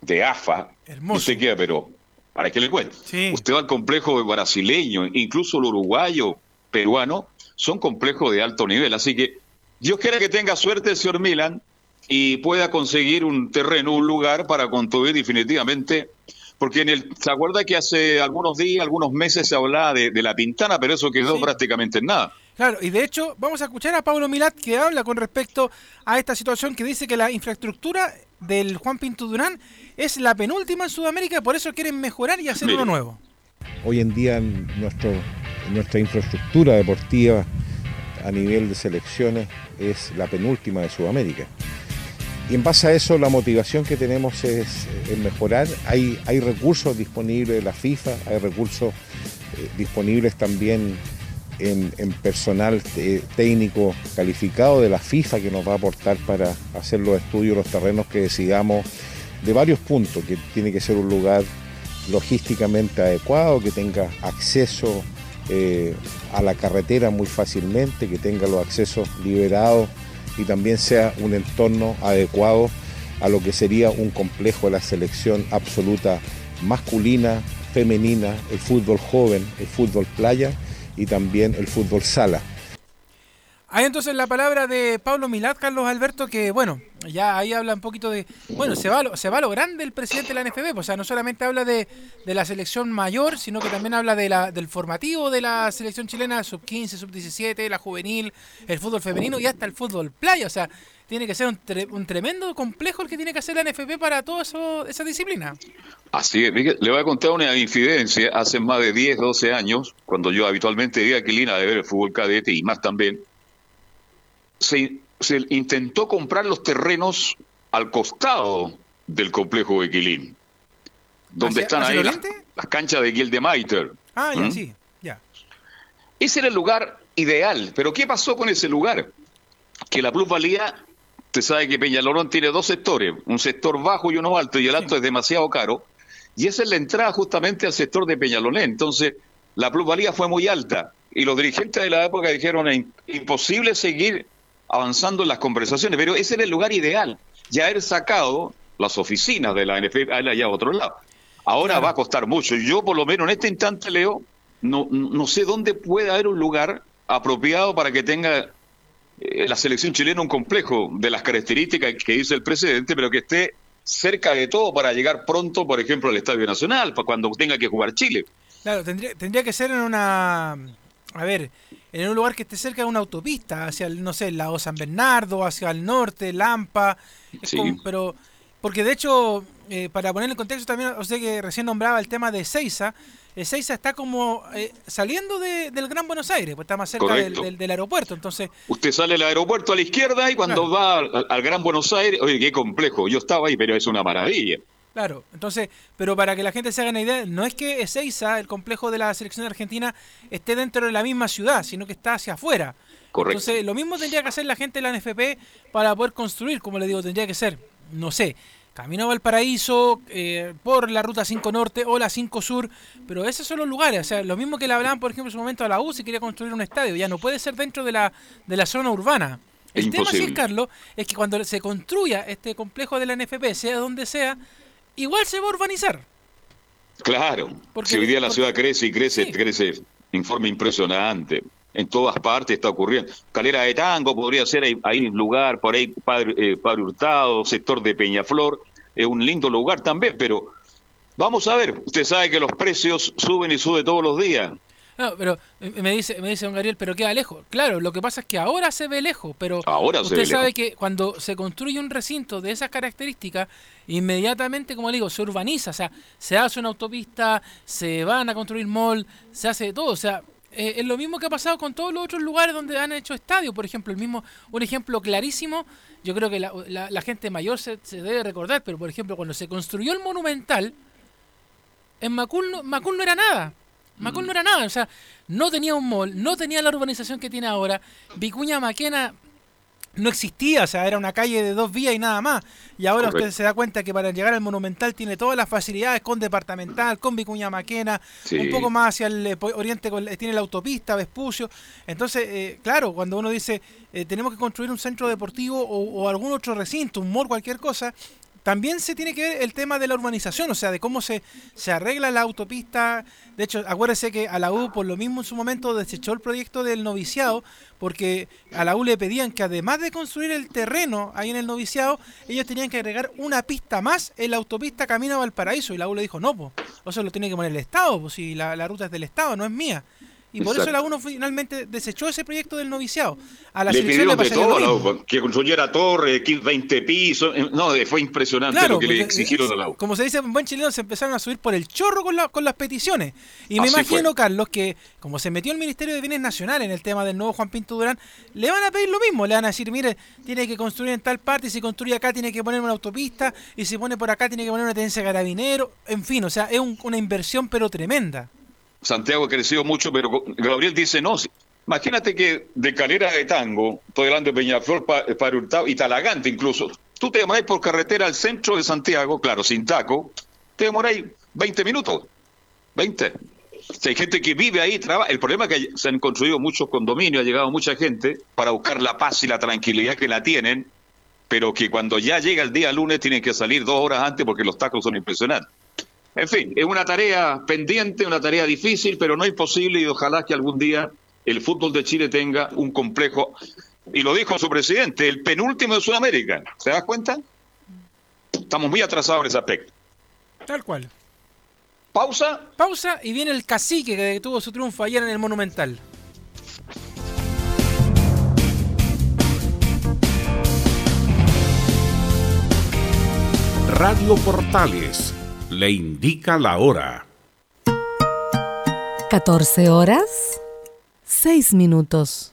de AFA, y Hermoso. usted queda, pero ¿para qué le cuento? Sí. Usted va al complejo brasileño, incluso el uruguayo, peruano, son complejos de alto nivel. Así que Dios quiera que tenga suerte el señor Milan y pueda conseguir un terreno, un lugar para construir definitivamente. Porque en el, ¿se acuerda que hace algunos días, algunos meses se hablaba de, de la Pintana, pero eso quedó Sí. prácticamente en nada? Claro, y de hecho vamos a escuchar a Pablo Milat que habla con respecto a esta situación que dice que la infraestructura del Juan Pinto Durán es la penúltima en Sudamérica, por eso quieren mejorar y hacer Mire. uno nuevo. Hoy en día nuestro, nuestra infraestructura deportiva a nivel de selecciones es la penúltima de Sudamérica. Y en base a eso la motivación que tenemos es, es mejorar. Hay, hay recursos disponibles de la FIFA, hay recursos eh, disponibles también en, personal técnico calificado de la FIFA que nos va a aportar para hacer los estudios, los terrenos que decidamos de varios puntos, que tiene que ser un lugar logísticamente adecuado, que tenga acceso eh, a la carretera muy fácilmente, que tenga los accesos liberados y también sea un entorno adecuado a lo que sería un complejo de la selección absoluta masculina, femenina, el fútbol joven, el fútbol playa y también el fútbol sala. Hay entonces la palabra de Pablo Milat, Carlos Alberto, que bueno, ya ahí habla un poquito de, bueno, se va, se va a lo grande el presidente de la NFB, pues, o sea, no solamente habla de, de la selección mayor, sino que también habla de la, del formativo de la selección chilena, sub 15, sub 17, la juvenil, el fútbol femenino y hasta el fútbol playa, o sea, tiene que ser un, tre- un tremendo complejo el que tiene que hacer la NFB para toda eso, esa disciplina. Así es, le voy a contar una infidencia. Hace más de 10, 12 años, cuando yo habitualmente iba a Aquilina de ver el fútbol cadete y más también, se, se intentó comprar los terrenos al costado del complejo de Quilín, donde ¿Hacia- están hacia ahí las, oriente? las canchas de Gildemeiter. Ah, ya, ¿Mm? sí, ya. Ese era el lugar ideal, pero ¿qué pasó con ese lugar? Que la plusvalía Usted sabe que Peñalolón tiene dos sectores, un sector bajo y uno alto, y el alto es demasiado caro. Y esa es la entrada justamente al sector de Peñalolén. Entonces, la plusvalía fue muy alta. Y los dirigentes de la época dijeron, es imposible seguir avanzando en las conversaciones, pero ese era el lugar ideal. Ya haber sacado las oficinas de la NFP allá a otro lado. Ahora va a costar mucho. Yo, por lo menos en este instante, Leo, no, no sé dónde puede haber un lugar apropiado para que tenga la selección chilena un complejo de las características que dice el presidente, pero que esté cerca de todo para llegar pronto, por ejemplo, al Estadio Nacional, para cuando tenga que jugar Chile. Claro, tendría, tendría que ser en una, a ver, en un lugar que esté cerca de una autopista, hacia el, no sé, el lago San Bernardo, hacia el norte, Lampa, pero porque de hecho, eh, para poner en contexto también, o sea que recién nombraba el tema de Seiza, Ezeiza está como eh, saliendo del Gran Buenos Aires, pues está más cerca del, aeropuerto. Entonces, usted sale del aeropuerto a la izquierda y cuando va al, Gran Buenos Aires, oye, qué complejo. Yo estaba ahí, pero es una maravilla. Claro, entonces, pero para que la gente se haga una idea, no es que Ezeiza, el complejo de la selección argentina, esté dentro de la misma ciudad, sino que está hacia afuera. Correcto. Entonces, lo mismo tendría que hacer la gente de la NFP para poder construir, como le digo, tendría que ser, no sé, Camino a Valparaíso, eh, por la ruta 5 Norte o la 5 Sur, pero esos son los lugares. O sea, lo mismo que le hablaban, por ejemplo, en su momento a la U si quería construir un estadio, ya no puede ser dentro de la, de la zona urbana. El tema, sí, Carlos, es que cuando se construya este complejo de la NFP, sea donde sea, igual se va a urbanizar. Claro, porque, si hoy día la ciudad crece y crece, crece en forma impresionante. En todas partes está ocurriendo. Calera de Tango podría ser ahí, un lugar, por ahí Padre, eh, Padre Hurtado, sector de Peñaflor, es un lindo lugar también, pero vamos a ver, usted sabe que los precios suben y suben todos los días. No, pero me dice, me dice don Gabriel, pero queda lejos. Claro, lo que pasa es que ahora se ve lejos, pero ahora usted sabe que cuando se construye un recinto de esas características, inmediatamente, como le digo, se urbaniza, o sea, se hace una autopista, se van a construir mall, se hace todo, o sea, eh, es lo mismo que ha pasado con todos los otros lugares donde han hecho estadios, por ejemplo, el mismo, un ejemplo clarísimo yo creo que la, gente mayor se, debe recordar, pero por ejemplo, cuando se construyó el Monumental, en Macul no, Macul no era nada. Macul no era nada, o sea, no tenía un mall, no tenía la urbanización que tiene ahora. Vicuña Maquena no existía, o sea, era una calle de dos vías y nada más. Y ahora usted se da cuenta que para llegar al Monumental tiene todas las facilidades con departamental, con Vicuña Maquena, un poco más hacia el eh, oriente tiene la autopista, Vespucio. Entonces, eh, claro, cuando uno dice eh, tenemos que construir un centro deportivo o, o, algún otro recinto, un mall, cualquier cosa, también se tiene que ver el tema de la urbanización, o sea, de cómo se, se arregla la autopista. De hecho, acuérdese que a la U, por lo mismo en su momento, desechó el proyecto del noviciado, porque a la U le pedían que además de construir el terreno ahí en el noviciado, ellos tenían que agregar una pista más en la autopista Camino a Valparaíso. Y la U le dijo, no, pues, eso lo tiene que poner el Estado, pues si la, la ruta es del Estado, no es mía. Y por eso la UNO finalmente desechó ese proyecto del noviciado. A la le pidió de todo, que construyera torre, 20 pisos. Eh, no, fue impresionante lo que le exigieron a la UNO. Como se dice en buen chileno, se empezaron a subir por el chorro con, con las peticiones. Y me imagino, Carlos, que como se metió el Ministerio de Bienes Nacionales en el tema del nuevo Juan Pinto Durán, le van a pedir lo mismo. Le van a decir, mire, tiene que construir en tal parte, y si construye acá tiene que poner una autopista, y si pone por acá tiene que poner una tenencia de carabinero. En fin, o sea, es una inversión pero tremenda. Santiago ha crecido mucho, pero Gabriel dice no. Imagínate que de Calera de Tango, estoy hablando de Peñaflor para Hurtado y Talagante incluso, tú te demoráis por carretera al centro de Santiago, claro, sin taco, te demoráis 20 minutos. 20. Si hay gente que vive ahí, trabaja. El problema es que se han construido muchos condominios, ha llegado mucha gente para buscar la paz y la tranquilidad que la tienen, pero que cuando ya llega el día lunes tienen que salir dos horas antes porque los tacos son impresionantes. En fin, es una tarea pendiente, una tarea difícil, pero no imposible y ojalá que algún día el fútbol de Chile tenga un complejo, y lo dijo su presidente, el penúltimo de Sudamérica. ¿Se das cuenta? Estamos muy atrasados en ese aspecto. Tal cual. Pausa. Pausa y viene el cacique que tuvo su triunfo ayer en el Monumental. Radio Portales le indica la hora. 14 horas, 6 minutos.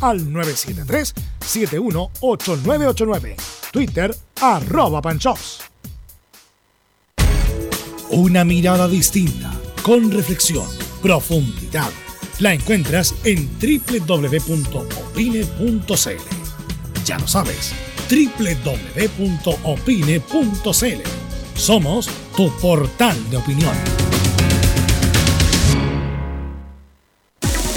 al 973-718989. Twitter arroba panchops. Una mirada distinta, con reflexión, profundidad. La encuentras en www.opine.cl. Ya lo sabes, www.opine.cl. Somos tu portal de opinión.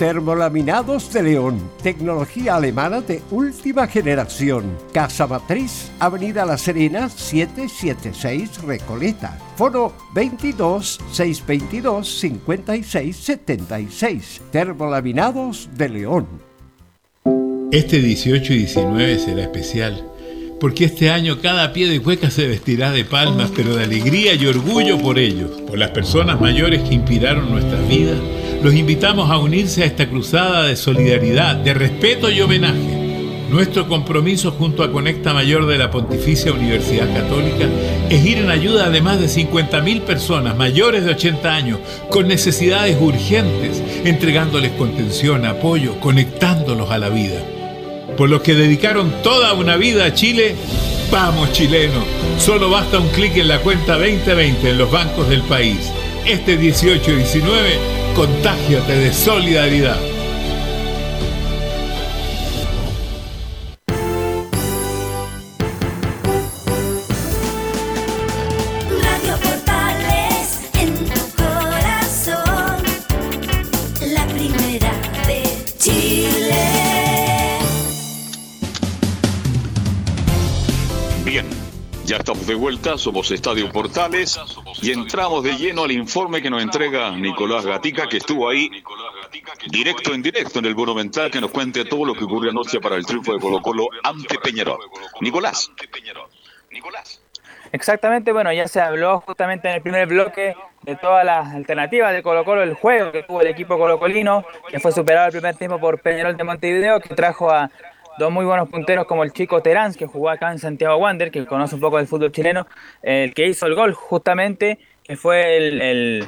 Termolaminados de León, tecnología alemana de última generación. Casa Matriz, Avenida La Serena, 776 Recoleta. Foro 22 622 56 76. Termolaminados de León. Este 18 y 19 será especial, porque este año cada pie de cueca se vestirá de palmas, pero de alegría y orgullo por ellos, por las personas mayores que inspiraron nuestras vidas. Los invitamos a unirse a esta cruzada de solidaridad, de respeto y homenaje. Nuestro compromiso junto a Conecta Mayor de la Pontificia Universidad Católica es ir en ayuda de más de 50.000 personas mayores de 80 años con necesidades urgentes, entregándoles contención, apoyo, conectándolos a la vida por los que dedicaron toda una vida a Chile, vamos chileno, solo basta un clic en la cuenta 2020 en los bancos del país. Este 18 y 19, contágiate de solidaridad. Vuelta, somos Estadio Portales y entramos de lleno al informe que nos entrega Nicolás Gatica, que estuvo ahí directo en directo en el Monumental, que nos cuente todo lo que ocurrió anoche para el triunfo de Colo Colo ante Peñarol. Nicolás. Exactamente, bueno, ya se habló justamente en el primer bloque de todas las alternativas de Colo Colo, el juego que tuvo el equipo colocolino, que fue superado el primer tiempo por Peñarol de Montevideo, que trajo a dos muy buenos punteros como el chico Terán, que jugó acá en Santiago Wander, que conoce un poco del fútbol chileno, el que hizo el gol justamente, que fue el,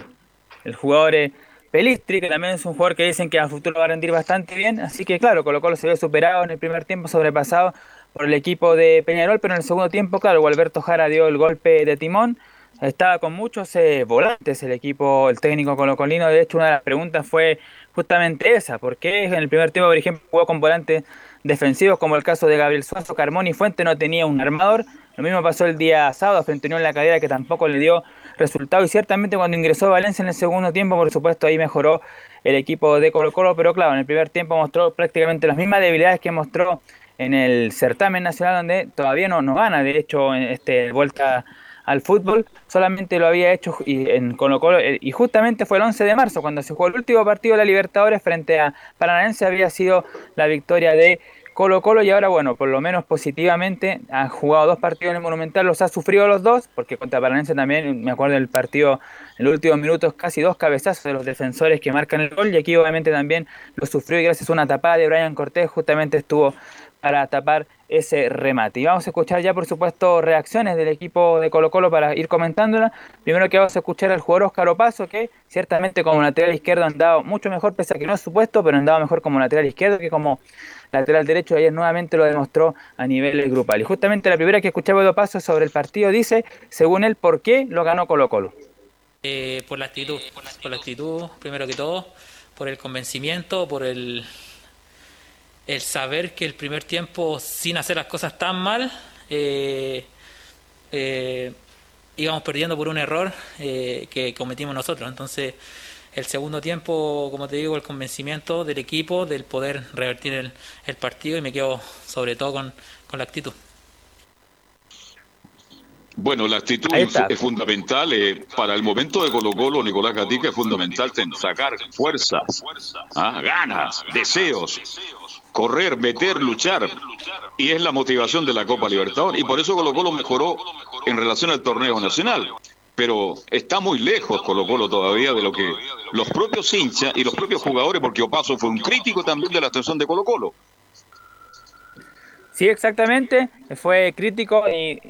jugador eh, Pelistri, que también es un jugador que dicen que a futuro va a rendir bastante bien, así que claro, Colo Colo se vio superado en el primer tiempo, sobrepasado por el equipo de Peñarol, pero en el segundo tiempo, claro, Alberto Jara dio el golpe de timón, estaba con muchos eh, volantes el equipo, el técnico colocolino, de hecho una de las preguntas fue justamente esa, ¿por qué en el primer tiempo, por ejemplo, jugó con volantes defensivos como el caso de Gabriel Suazo, Carmón y Fuente no tenía un armador. Lo mismo pasó el día sábado frente a en la cadera que tampoco le dio resultado y ciertamente cuando ingresó Valencia en el segundo tiempo, por supuesto, ahí mejoró el equipo de Colo Colo, pero claro, en el primer tiempo mostró prácticamente las mismas debilidades que mostró en el certamen nacional donde todavía no, no gana, de hecho, en este vuelta al fútbol, solamente lo había hecho y, en Colo Colo, eh, y justamente fue el 11 de marzo, cuando se jugó el último partido de la Libertadores frente a Paranaense, había sido la victoria de Colo Colo y ahora, bueno, por lo menos positivamente, han jugado dos partidos en el Monumental, los ha sufrido los dos, porque contra Paranaense también, me acuerdo del partido en los últimos minutos, casi dos cabezazos de los defensores que marcan el gol, y aquí obviamente también lo sufrió y gracias a una tapada de Brian Cortés justamente estuvo para tapar ese remate. Y vamos a escuchar ya, por supuesto, reacciones del equipo de Colo Colo para ir comentándola. Primero que vamos a escuchar al jugador Oscar Opaso, que ciertamente como lateral izquierdo han dado mucho mejor, pese a que no es supuesto, pero han dado mejor como lateral izquierdo que como lateral derecho. Ayer nuevamente lo demostró a nivel grupal. Y justamente la primera que escuchaba de Opaso sobre el partido dice, según él, por qué lo ganó Colo Colo. Eh, por la actitud, por la actitud, primero que todo, por el convencimiento, por el el saber que el primer tiempo, sin hacer las cosas tan mal, eh, eh, íbamos perdiendo por un error eh, que cometimos nosotros. Entonces, el segundo tiempo, como te digo, el convencimiento del equipo, del poder revertir el, partido y me quedo sobre todo con, la actitud. Bueno, la actitud es fundamental. para el momento de Colo Colo, Nicolás Gatica, es fundamental sacar fuerzas, ¿ah? ganas, deseos correr, meter, luchar. Y es la motivación de la Copa Libertadores. Y por eso Colo Colo mejoró en relación al torneo nacional. Pero está muy lejos Colo Colo todavía de lo que los propios hinchas y los propios jugadores, porque Opaso fue un crítico también de la atención de Colo Colo. Sí, exactamente. Fue crítico y,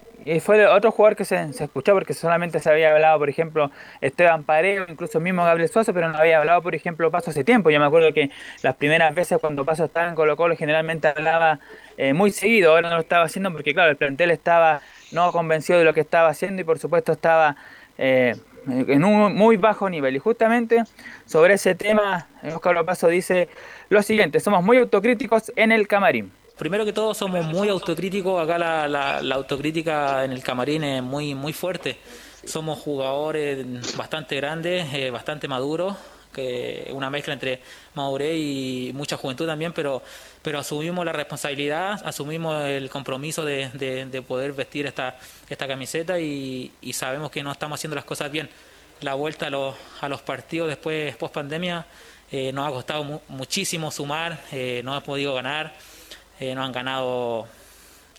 fue otro jugador que se, escuchó porque solamente se había hablado, por ejemplo, Esteban Pareo, incluso mismo Gabriel Suazo, pero no había hablado, por ejemplo, Paso hace tiempo. Yo me acuerdo que las primeras veces cuando Paso estaba en Colo Colo generalmente hablaba eh, muy seguido, ahora no lo estaba haciendo porque, claro, el plantel estaba no convencido de lo que estaba haciendo y, por supuesto, estaba... Eh, en un muy bajo nivel. Y justamente sobre ese tema, Oscar Paso dice lo siguiente, somos muy autocríticos en el camarín. Primero que todo somos muy autocríticos, acá la, la, autocrítica en el camarín es muy, muy fuerte. Somos jugadores bastante grandes, eh, bastante maduros, que una mezcla entre madurez y mucha juventud también, pero, pero asumimos la responsabilidad, asumimos el compromiso de, de, poder vestir esta, esta camiseta y, y, sabemos que no estamos haciendo las cosas bien. La vuelta a los, a los partidos después, post pandemia, eh, nos ha costado muchísimo sumar, eh, no hemos podido ganar. Eh, no han ganado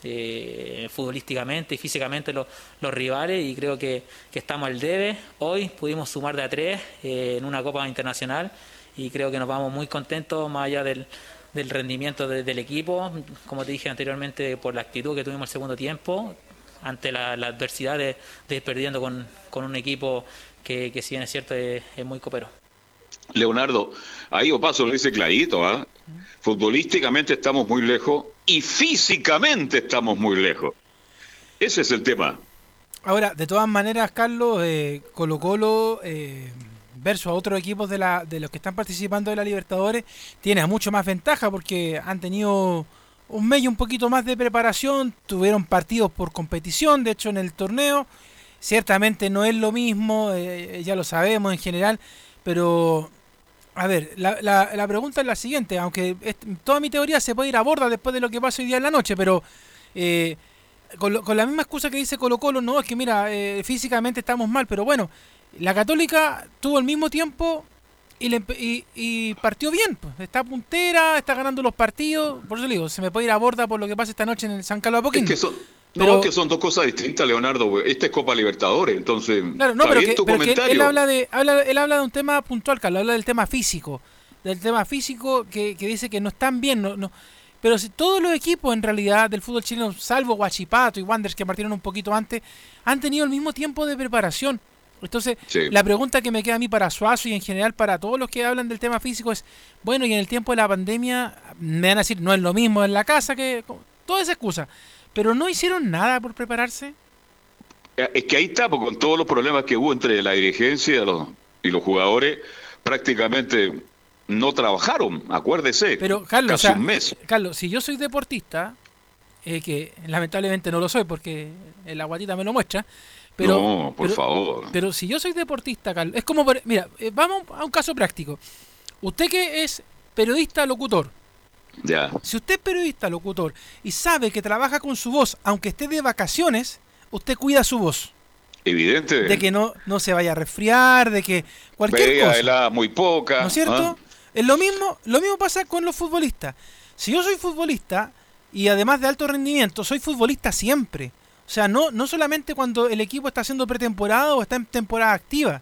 eh, futbolísticamente y físicamente los, rivales y creo que, estamos al debe. Hoy pudimos sumar de a tres eh, en una Copa Internacional y creo que nos vamos muy contentos más allá del, rendimiento del equipo, como te dije anteriormente, por la actitud que tuvimos el segundo tiempo ante la, adversidad de, ir perdiendo con, un equipo que, si bien es cierto es, muy copero. Leonardo, ahí paso lo dice clarito, ¿ah? Futbolísticamente estamos muy lejos y físicamente estamos muy lejos. Ese es el tema. Ahora, de todas maneras, Carlos, eh, Colo Colo eh, versus a otros equipos de, la, de los que están participando de la Libertadores, tiene mucho más ventaja porque han tenido un medio un poquito más de preparación, tuvieron partidos por competición, de hecho en el torneo, ciertamente no es lo mismo, eh, ya lo sabemos en general, pero a ver, la, la, pregunta es la siguiente, aunque toda mi teoría se puede ir a borda después de lo que pasa hoy día en la noche, pero eh, con, la misma excusa que dice Colo Colo, no, es que mira, eh, físicamente estamos mal, pero bueno, la Católica tuvo el mismo tiempo y, y, partió bien, pues, está puntera, está ganando los partidos, por eso le digo, se me puede ir a borda por lo que pasa esta noche en el San Carlos Apoquín. No, que son dos cosas distintas, Leonardo. Esta es Copa Libertadores, entonces. Claro, no, pero, que, él, habla de, él habla de un tema puntual, Carlos, habla del tema físico. Del tema físico que, dice que no están bien. No, no, pero si todos los equipos en realidad del fútbol chileno, salvo Guachipato y Wanderers que partieron un poquito antes, han tenido el mismo tiempo de preparación. Entonces, la pregunta que me queda a mí para Suazo y en general para todos los que hablan del tema físico es, bueno, y en el tiempo de la pandemia, me van a decir, no es lo mismo en la casa que... Toda esa excusa pero no hicieron nada por prepararse. Eh, es que ahí está, porque con todos los problemas que hubo entre la dirigencia y los, jugadores, prácticamente no trabajaron, acuérdese. Pero Carlos, un mes. Carlos, si yo soy deportista, eh, que lamentablemente no lo soy porque la guatita me lo muestra, pero, no, por favor. Pero si yo soy deportista, Carlos, es como, mira, eh, vamos a un caso práctico. Usted que es periodista locutor, si usted es periodista, locutor, y sabe que trabaja con su voz, aunque esté de vacaciones, usted cuida su voz. Evidente. De que no, no se vaya a resfriar, de que cualquier Veía cosa. helada muy poca. ¿No es cierto? ¿ah? Es lo mismo, lo mismo pasa con los futbolistas. Si yo soy futbolista y además de alto rendimiento, soy futbolista siempre. O sea, no, no solamente cuando el equipo está haciendo pretemporada o está en temporada activa.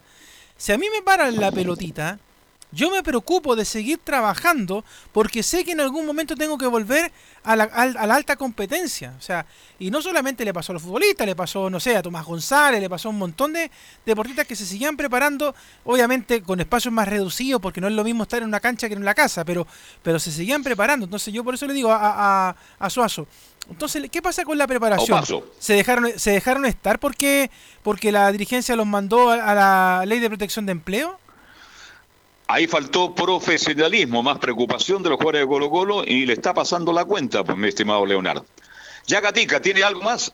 Si a mí me paran la pelotita, yo me preocupo de seguir trabajando porque sé que en algún momento tengo que volver a la, a la alta competencia. O sea, y no solamente le pasó a los futbolistas, le pasó, no sé, a Tomás González, le pasó a un montón de deportistas que se seguían preparando, obviamente con espacios más reducidos, porque no es lo mismo estar en una cancha que en la casa, pero, pero se seguían preparando. Entonces yo por eso le digo a, a, a Suazo, entonces, ¿qué pasa con la preparación? ¿Se dejaron, ¿Se dejaron estar porque, porque la dirigencia los mandó a, a la ley de protección de empleo? Ahí faltó profesionalismo, más preocupación de los jugadores de Colo Colo y le está pasando la cuenta, pues, mi estimado Leonardo. Ya Gatica, ¿tiene algo más?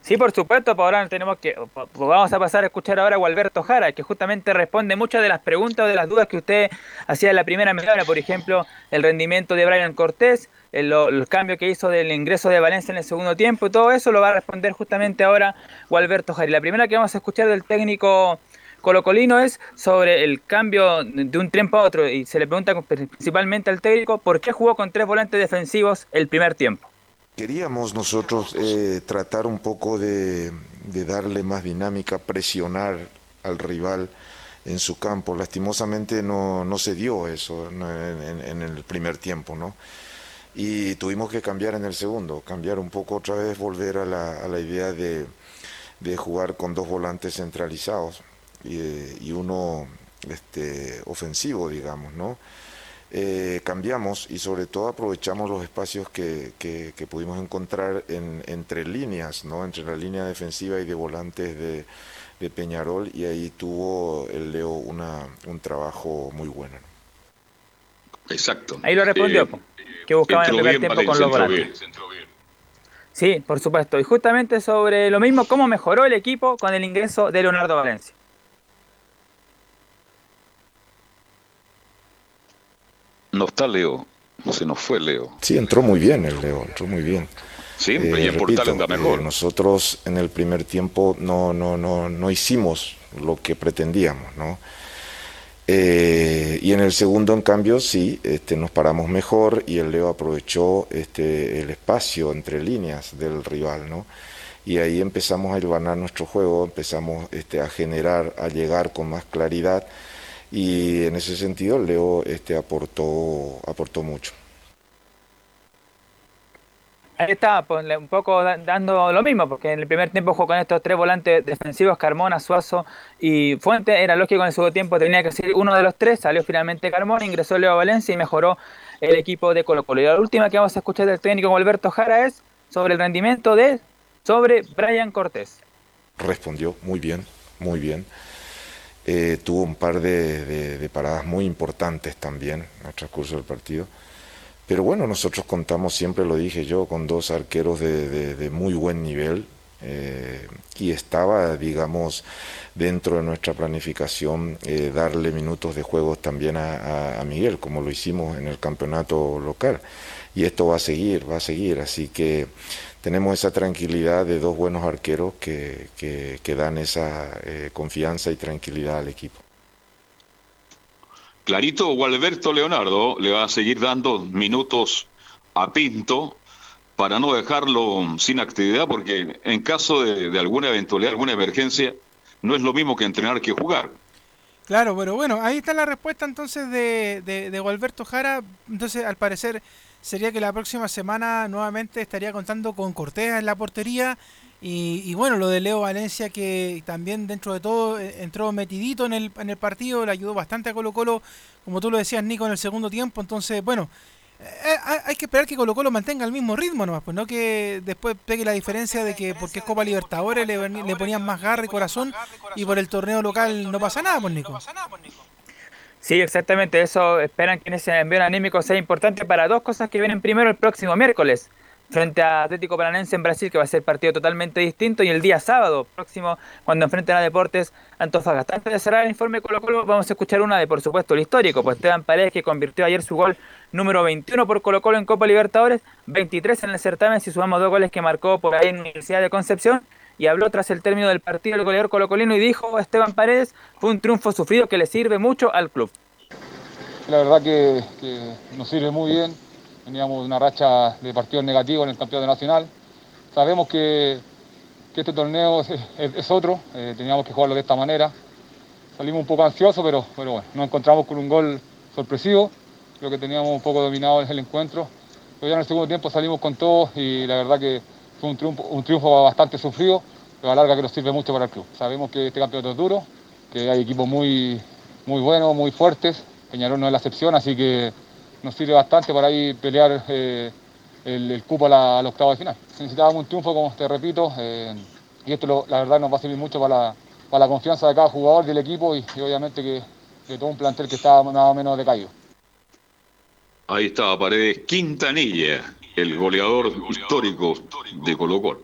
Sí, por supuesto, pues ahora tenemos que pues vamos a pasar a escuchar ahora a Gualberto Jara, que justamente responde muchas de las preguntas o de las dudas que usted hacía en la primera media por ejemplo, el rendimiento de Brian Cortés, los cambios que hizo del ingreso de Valencia en el segundo tiempo y todo eso lo va a responder justamente ahora Gualberto Jara. Y la primera que vamos a escuchar del técnico colocolino es sobre el cambio de un tiempo a otro y se le pregunta principalmente al técnico por qué jugó con tres volantes defensivos el primer tiempo. Queríamos nosotros eh, tratar un poco de, darle más dinámica, presionar al rival en su campo. Lastimosamente no, no se dio eso en, el primer tiempo, ¿no? Y tuvimos que cambiar en el segundo, cambiar un poco otra vez, volver a la, idea de, de jugar con dos volantes centralizados y, eh, y uno este, ofensivo, digamos, ¿no? Eh, cambiamos y sobre todo aprovechamos los espacios que, que- que pudimos encontrar en- entre líneas, ¿no? entre la línea defensiva y de volantes de, de Peñarol y ahí tuvo el Leo una, un trabajo muy bueno. Exacto. Ahí lo respondió, Eh, que buscaban el primer bien tiempo con los volantes. Sí, por supuesto. Y justamente sobre lo mismo, cómo mejoró el equipo con el ingreso de Leonardo Valencia. No está Leo, se nos fue Leo. Sí, entró muy bien el Leo, entró muy bien. Siempre, y en Portal anda mejor. eh, nosotros en el primer tiempo no, no, no, no hicimos lo que pretendíamos, ¿no? Eh, y en el segundo, en cambio, sí, este, nos paramos mejor y el Leo aprovechó este, el espacio entre líneas del rival, ¿no? Y ahí empezamos a hilvanar nuestro juego, empezamos este, a generar, a llegar con más claridad y en ese sentido Leo este, aportó, aportó mucho. Ahí está, un poco da- dando lo mismo, porque en el primer tiempo jugó con estos tres volantes defensivos, Carmona, Suazo y Fuente. Era lógico en el segundo tiempo tenía que ser uno de los tres. Salió finalmente Carmona, ingresó Leo Valencia y mejoró el equipo de Colo Colo. Y la última que vamos a escuchar del técnico Alberto Jara es sobre el rendimiento de sobre Brian Cortés. respondió muy bien, muy bien. Eh, tuvo un par de, paradas muy importantes también en el transcurso del partido. Pero bueno, nosotros contamos, siempre lo dije yo, con dos arqueros de, muy buen nivel. eh, y estaba, digamos, dentro de nuestra planificación eh, darle minutos de juego también a- a Miguel, como lo hicimos en el campeonato local. Y esto va a seguir, va a seguir. Así que tenemos esa tranquilidad de dos buenos arqueros que, que- que dan esa eh, confianza y tranquilidad al equipo. Clarito Gualberto Leonardo le va a seguir dando minutos a Pinto para no dejarlo sin actividad, porque en caso de, de alguna eventualidad, alguna emergencia, no es lo mismo que entrenar que jugar. Claro, pero bueno, ahí está la respuesta entonces de, de, de Gualberto Jara. Entonces, al parecer, sería que la próxima semana nuevamente estaría contando con Cortés en la portería. Y, y bueno, lo de Leo Valencia, que también dentro de todo eh, entró metidito en el, en el partido, le ayudó bastante a Colo Colo, como tú lo decías, Nico, en el segundo tiempo. Entonces, bueno, eh, hay- que esperar que Colo Colo mantenga el mismo ritmo nomás, pues no que después pegue la diferencia de que porque es Copa Libertadores le, ponían más garra y corazón y por el torneo local no pasa nada, pues Nico. Sí, exactamente. Eso esperan que ese envío anímico sea importante para dos cosas que vienen primero el próximo miércoles frente a Atlético Paranense en Brasil, que va a ser partido totalmente distinto, y el día sábado próximo, cuando enfrenten a Deportes Antofagasta. Antes de cerrar el informe Colo Colo, vamos a escuchar una de, por supuesto, el histórico, pues Esteban Paredes, que convirtió ayer su gol número 21 por Colo Colo en Copa Libertadores, 23 en el certamen, si sumamos dos goles que marcó por ahí en Universidad de Concepción, y habló tras el término del partido el goleador colocolino y dijo Esteban Paredes, fue un triunfo sufrido que le sirve mucho al club. La verdad que, nos sirve muy bien, teníamos una racha de partidos negativos en el campeonato nacional, sabemos que, que este torneo es otro, eh, teníamos que jugarlo de esta manera, salimos un poco ansiosos, pero, pero bueno, nos encontramos con un gol sorpresivo, creo que teníamos un poco dominado el encuentro, pero ya en el segundo tiempo salimos con todo y la verdad que fue un triunfo, un triunfo bastante sufrido, pero a la larga que nos sirve mucho para el club. Sabemos que este campeonato es duro, que hay equipos muy, muy buenos, muy fuertes, Peñarol no es la excepción, así que nos sirve bastante para ahí pelear eh, el, el cupo al octavo de final. Necesitábamos un triunfo, como te repito, eh, y esto la verdad nos va a servir mucho para la, para la confianza de cada jugador del equipo y, obviamente que de todo un plantel que más o menos decaído. Ahí estaba Paredes Quintanilla, el goleador histórico de Colo Colo.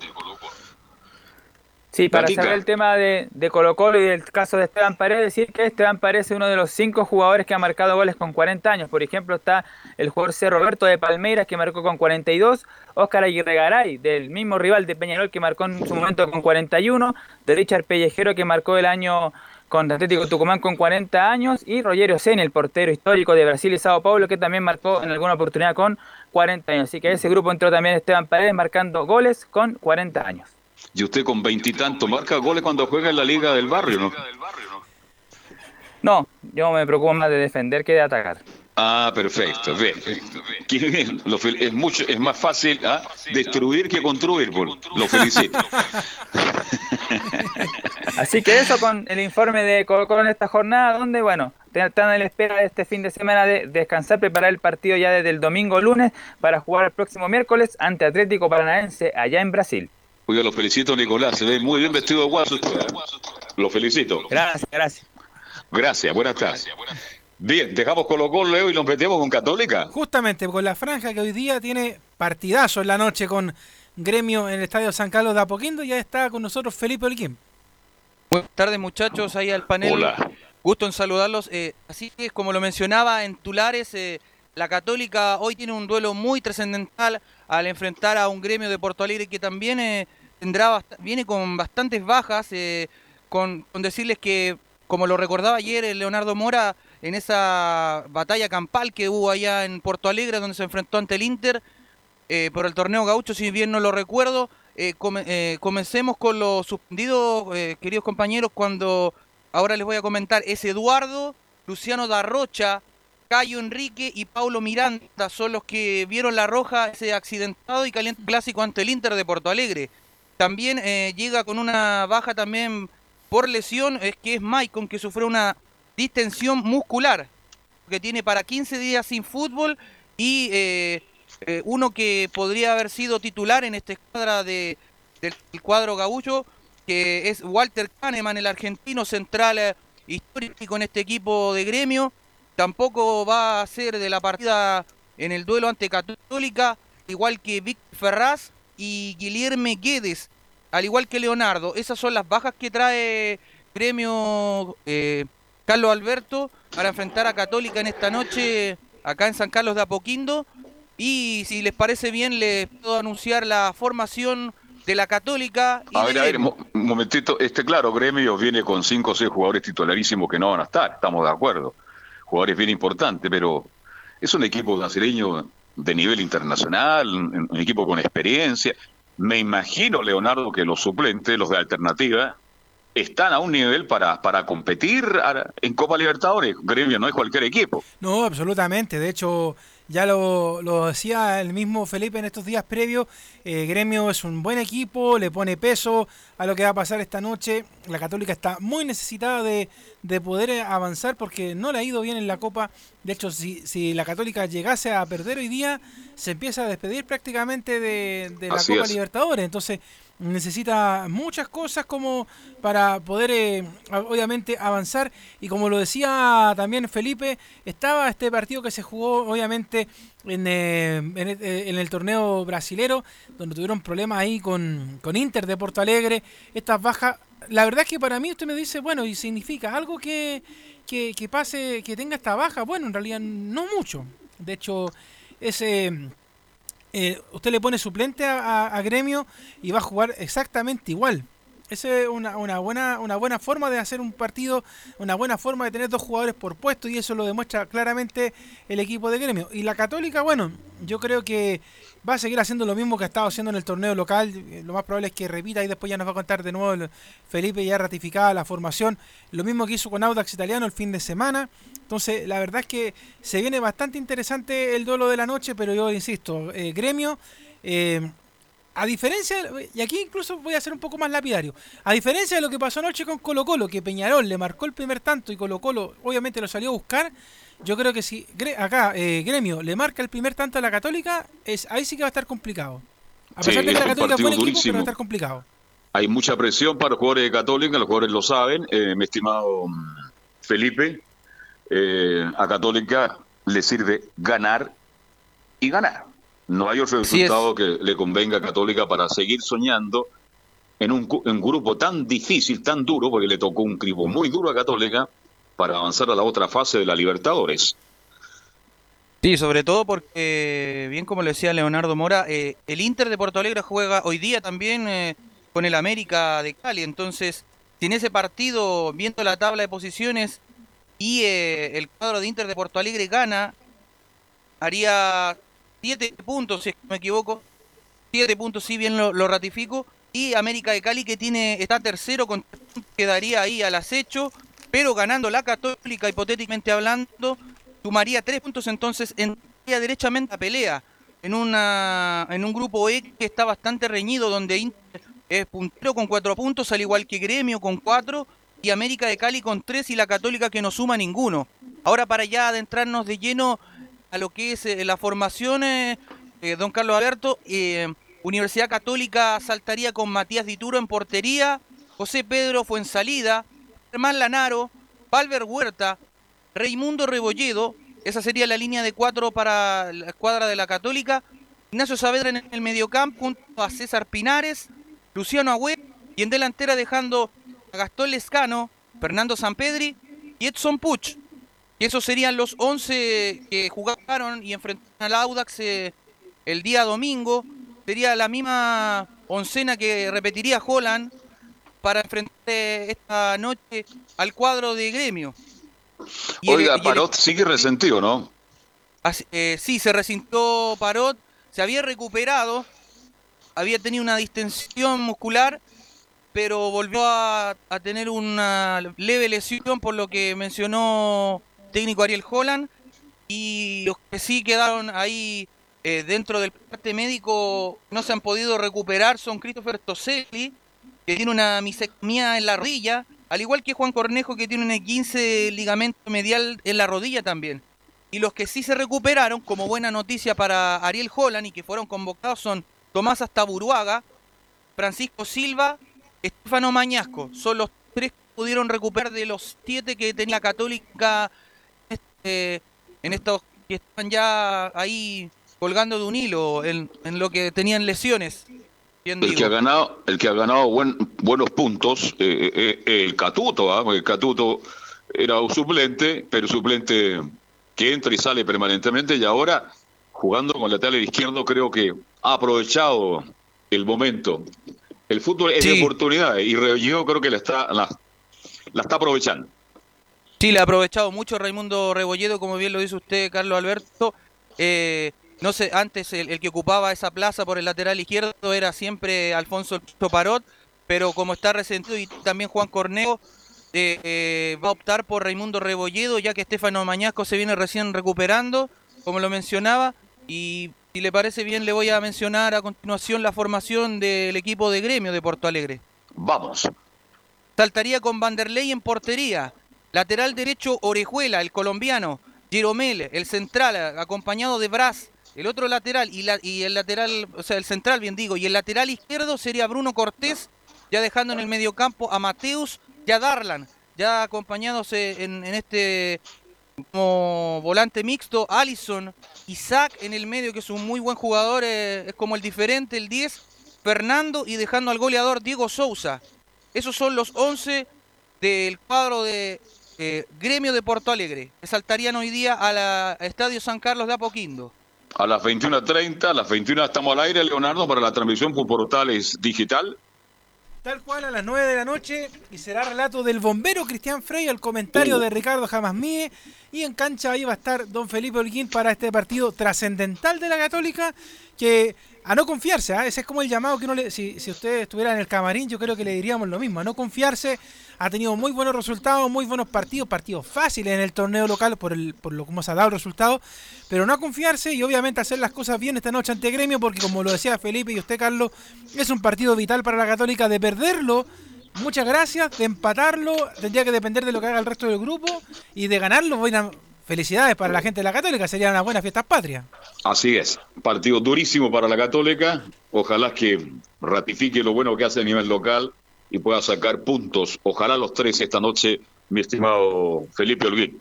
Sí, para cerrar el tema de, de Colo Colo y del caso de Esteban Paredes, decir que Esteban Paredes es uno de los cinco jugadores que ha marcado goles con 40 años. Por ejemplo, está el jugador C. Roberto de Palmeiras que marcó con 42, Óscar Aguirre Garay, del mismo rival de Peñarol que marcó en su momento con 41, de Richard Pellejero que marcó el año con Atlético Tucumán con 40 años y Rogerio Sen, el portero histórico de Brasil y Sao Paulo que también marcó en alguna oportunidad con 40 años. Así que a ese grupo entró también Esteban Paredes marcando goles con 40 años. Y usted con veintitantos marca goles cuando juega en la Liga del Barrio, ¿no? No, yo me preocupo más de defender que de atacar. Ah, perfecto. Bien. ¿Quién- lo fel- Es, mucho, es más fácil ¿ah? destruir que construir. por- Lo felicito. Así que eso con el informe de Colo Colo en esta jornada, donde, bueno, están en la espera de este fin de semana de descansar, preparar el partido ya desde el domingo lunes para jugar el próximo miércoles ante Atlético Paranaense allá en Brasil. Oiga, lo felicito, Nicolás. Se ve muy bien vestido de guaso. ¿eh? Lo felicito. Gracias, gracias. Gracias, buenas tardes. Bien, dejamos Colo Colo Leo y nos metemos con Católica. Justamente con la franja que hoy día tiene partidazo en la noche con Gremio en el Estadio San Carlos de Apoquindo, ya está con nosotros Felipe Oliquín. Buenas tardes muchachos, ahí al panel. Hola. Gusto en saludarlos. Eh, así es, como lo mencionaba en Tulares, eh, la Católica hoy tiene un duelo muy trascendental al enfrentar a un gremio de Porto Alegre que también eh, tendrá bast- viene con bastantes bajas, eh, con, con decirles que, como lo recordaba ayer Leonardo Mora, en esa batalla campal que hubo allá en Porto Alegre, donde se enfrentó ante el Inter, eh, por el torneo gaucho, si bien no lo recuerdo. Eh, eh, comencemos con los suspendidos, queridos compañeros, cuando ahora les voy a comentar, es Eduardo, Luciano Darrocha, Cayo Enrique y Paulo Miranda, son los que vieron la roja, ese accidentado y caliente clásico ante el Inter de Porto Alegre. También llega con una baja también por lesión, es que es Maicon, que sufrió una distensión muscular, que tiene para 15 días sin fútbol y eh, eh, uno que podría haber sido titular en esta escuadra de, del cuadro gaullo, que es Walter Kahneman, el argentino central eh, histórico en este equipo de gremio. Tampoco va a ser de la partida en el duelo ante Católica, igual que Víctor Ferraz y Guillermo Guedes, al igual que Leonardo. Esas son las bajas que trae gremio Carlos Alberto para enfrentar a Católica en esta noche acá en San Carlos de Apoquindo. Y si les parece bien, les puedo anunciar la formación de la Católica. Y A ver, a ver, un momentito. Este, claro, Gremio viene con cinco o seis jugadores titularísimos que no van a estar, estamos de acuerdo. Jugadores bien importantes, pero es un equipo brasileño de nivel internacional, un, un equipo con experiencia. Me imagino, Leonardo, que los suplentes, los de alternativa, están a un nivel para, para competir en Copa Libertadores. Gremio no es cualquier equipo. No, absolutamente. De hecho, ya lo, lo decía el mismo Felipe en estos días previos. eh, Gremio es un buen equipo, le pone peso a lo que va a pasar esta noche. La Católica está muy necesitada de, de poder avanzar porque no le ha ido bien en la Copa. De hecho, si, si la Católica llegase a perder hoy día, se empieza a despedir prácticamente de, de la Así Copa es. Libertadores. Entonces, necesita muchas cosas como para poder eh, obviamente avanzar. Y como lo decía también Felipe estaba este partido que se jugó obviamente en, eh, eh, en el torneo brasilero donde tuvieron problemas ahí con, con Inter de Porto Alegre. Estas bajas la verdad es que para mí usted me dice bueno y significa algo que, que, que pase que tenga esta baja bueno en realidad no mucho. De hecho ese eh, usted le pone suplente a, a- a Gremio y va a jugar exactamente igual. Esa es una, una, buena, una buena forma de hacer un partido, una buena forma de tener dos jugadores por puesto y eso lo demuestra claramente el equipo de gremio. Y la católica, bueno, yo creo que va a seguir haciendo lo mismo que ha estado haciendo en el torneo local. Lo más probable es que repita y después ya nos va a contar de nuevo el Felipe ya ratificada la formación. Lo mismo que hizo con Audax Italiano el fin de semana. Entonces, la verdad es que se viene bastante interesante el duelo de la noche, pero yo insisto, eh, gremio... Eh, a diferencia, y aquí incluso voy a ser un poco más lapidario, a diferencia de lo que pasó anoche con Colo Colo, que Peñarol le marcó el primer tanto y Colo Colo obviamente lo salió a buscar, yo creo que si acá eh, Gremio le marca el primer tanto a la Católica, es ahí sí que va a estar complicado. A pesar de que la Católica fue equipo, pero va a estar complicado. Hay mucha presión para los jugadores de Católica, los jugadores lo saben, eh, mi estimado mm, Felipe. Eh, a Católica le sirve ganar y ganar. No hay otro resultado que le convenga a Católica para seguir soñando en un, grupo tan difícil, tan duro, porque le tocó un grupo muy duro a Católica para avanzar a la otra fase de la Libertadores. Sí, sobre todo porque, bien como le decía Leonardo Mora, eh, el Inter de Porto Alegre juega hoy día también eh, con el América de Cali. Entonces, si en ese partido, viendo la tabla de posiciones y eh, el cuadro de Inter de Porto Alegre gana, haría 7 puntos, si no me equivoco. 7 puntos, si bien lo, ratifico. Y América de Cali, que tiene está tercero, con, quedaría ahí al acecho. Pero ganando la Católica, hipotéticamente hablando, sumaría 3 puntos. Entonces entraría derechamente a pelea en, una, en un grupo E que está bastante reñido, donde Inter es puntero con 4 puntos, al igual que Gremio con 4 y América de Cali con 3 y la Católica que no suma ninguno. Ahora para ya adentrarnos de lleno a lo que es eh, la formación, eh, eh, don Carlos Alberto, Universidad Católica saltaría con Matías Dituro en portería, José Pedro fue en salida, Germán Lanaro, Valver Huerta, Raimundo Rebolledo, esa sería la línea de cuatro para la escuadra de la Católica, Ignacio Saavedra en el mediocampo junto a César Pinares, Luciano Agüe y en delantera dejando a Gastón Lescano, Fernando Sampedri y Edson Puch. Y esos serían los 11 que jugaron y enfrentaron al Audax eh, el día domingo. Sería la misma oncena que repetiría Holland para enfrentar eh, esta noche al cuadro de gremio. Oiga, Parot sigue resentido, ¿no? Eh, sí, se resintió Parot, se había recuperado, había tenido una distensión muscular, pero volvió a tener una leve lesión por lo que mencionó técnico Ariel Holland y los que sí quedaron ahí eh, dentro del parte médico no se han podido recuperar son Christopher Toselli, que tiene una misectomía en la rodilla, al igual que Juan Cornejo, que tiene un 15 ligamento medial en la rodilla también. Y los que sí se recuperaron, como buena noticia para Ariel Holland y que fueron convocados son Tomás Astaburuaga, Francisco Silva, Estefano Mañasco. Son los tres que pudieron recuperar de los siete que tenía Católica en estos que están ya ahí colgando de un hilo en, lo que tenían lesiones. el que ha ganado, el que ha ganado buenos puntos, eh, eh, eh, el Catuto, ¿ah? el Catuto era un suplente, pero suplente que entra y sale permanentemente y ahora jugando con lateral izquierdo creo que ha aprovechado el momento. El fútbol es de oportunidad y yo creo que la está, la está aprovechando. Sí, le ha aprovechado mucho Raimundo Rebolledo, como bien lo dice usted, Carlos Alberto. Eh, no sé, antes el, que ocupaba esa plaza por el lateral izquierdo era siempre Alfonso Parot, pero como está resentido y también Juan Corneo, eh, eh, va a optar por Raimundo Rebolledo, ya que Estefano Mañasco se viene recién recuperando, como lo mencionaba, y si le parece bien le voy a mencionar a continuación la formación del equipo de gremio de Porto Alegre. Vamos. Saltaría con Vanderlei en portería, Lateral derecho, Orejuela, el colombiano. Jeromel, el central, acompañado de Brás. El otro lateral y, la, y el lateral, o sea, el central, bien digo. Y el lateral izquierdo sería Bruno Cortés, ya dejando en el mediocampo a Mateus y a Darlan. Ya acompañándose en, este como volante mixto, Allison, Isaac en el medio, que es un muy buen jugador, eh, es como el diferente, el 10, Fernando y dejando al goleador Diego Sousa. Esos son los 11 del cuadro de eh, Gremio de Porto Alegre, que saltarían hoy día al Estadio San Carlos de Apoquindo. A las 21.30, a las 21 estamos al aire, Leonardo, para la transmisión por portales digital. Tal cual a las 9 de la noche y será relato del bombero Cristian Frey, el comentario de Ricardo Jamasmie y en cancha ahí va a estar don Felipe Holguín para este partido trascendental de la Católica que a no confiarse, ¿ah? ese es como el llamado que uno le, si, si usted estuviera en el camarín yo creo que le diríamos lo mismo, a no confiarse, ha tenido muy buenos resultados, muy buenos partidos, partidos fáciles en el torneo local por, el, por lo como se ha dado el resultado, pero no a confiarse y obviamente hacer las cosas bien esta noche ante Gremio porque como lo decía Felipe y usted Carlos, es un partido vital para la Católica de perderlo. Muchas gracias, de empatarlo, tendría que depender de lo que haga el resto del grupo y de ganarlo, buena, felicidades para la gente de la Católica, serían unas buenas fiestas patrias. Así es, partido durísimo para la Católica. Ojalá que ratifique lo bueno que hace a nivel local y pueda sacar puntos. Ojalá los tres esta noche, mi estimado Felipe Olguín.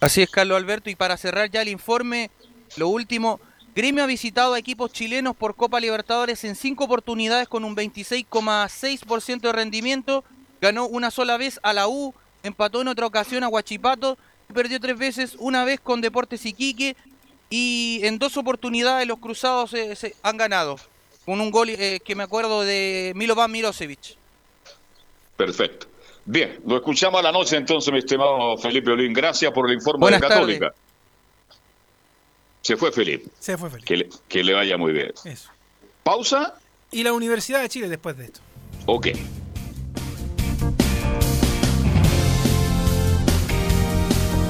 Así es, Carlos Alberto. Y para cerrar ya el informe, lo último, Gremio ha visitado a equipos chilenos por Copa Libertadores en cinco oportunidades con un 26,6% de rendimiento. Ganó una sola vez a la U, empató en otra ocasión a Huachipato, perdió tres veces, una vez con Deportes Iquique y en dos oportunidades los cruzados se, se han ganado. Con un gol eh, que me acuerdo de Milovan Milosevic. Perfecto. Bien, lo escuchamos a la noche entonces, mi estimado Felipe Olín. Gracias por el informe Buenas de Católica. Se fue Felipe. Se fue Felipe. Que le, que le vaya muy bien. Eso. Pausa. Y la Universidad de Chile después de esto. Ok.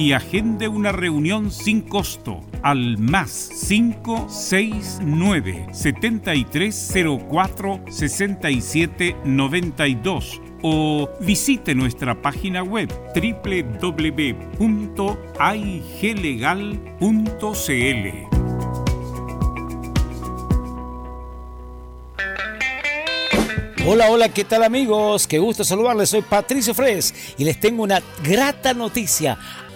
y agende una reunión sin costo al más 569 7304 6792 o visite nuestra página web www.aiglegal.cl. Hola, hola, ¿qué tal amigos? Qué gusto saludarles. Soy Patricio Fres y les tengo una grata noticia.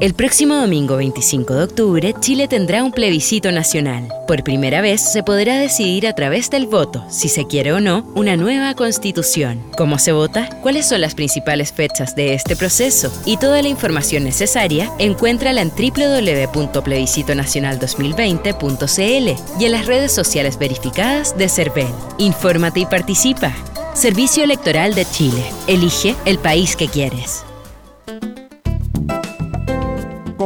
El próximo domingo 25 de octubre, Chile tendrá un plebiscito nacional. Por primera vez se podrá decidir a través del voto si se quiere o no una nueva constitución. ¿Cómo se vota? ¿Cuáles son las principales fechas de este proceso? Y toda la información necesaria encuéntrala en www.plebiscitonacional2020.cl y en las redes sociales verificadas de CERVEL. Infórmate y participa. Servicio Electoral de Chile. Elige el país que quieres.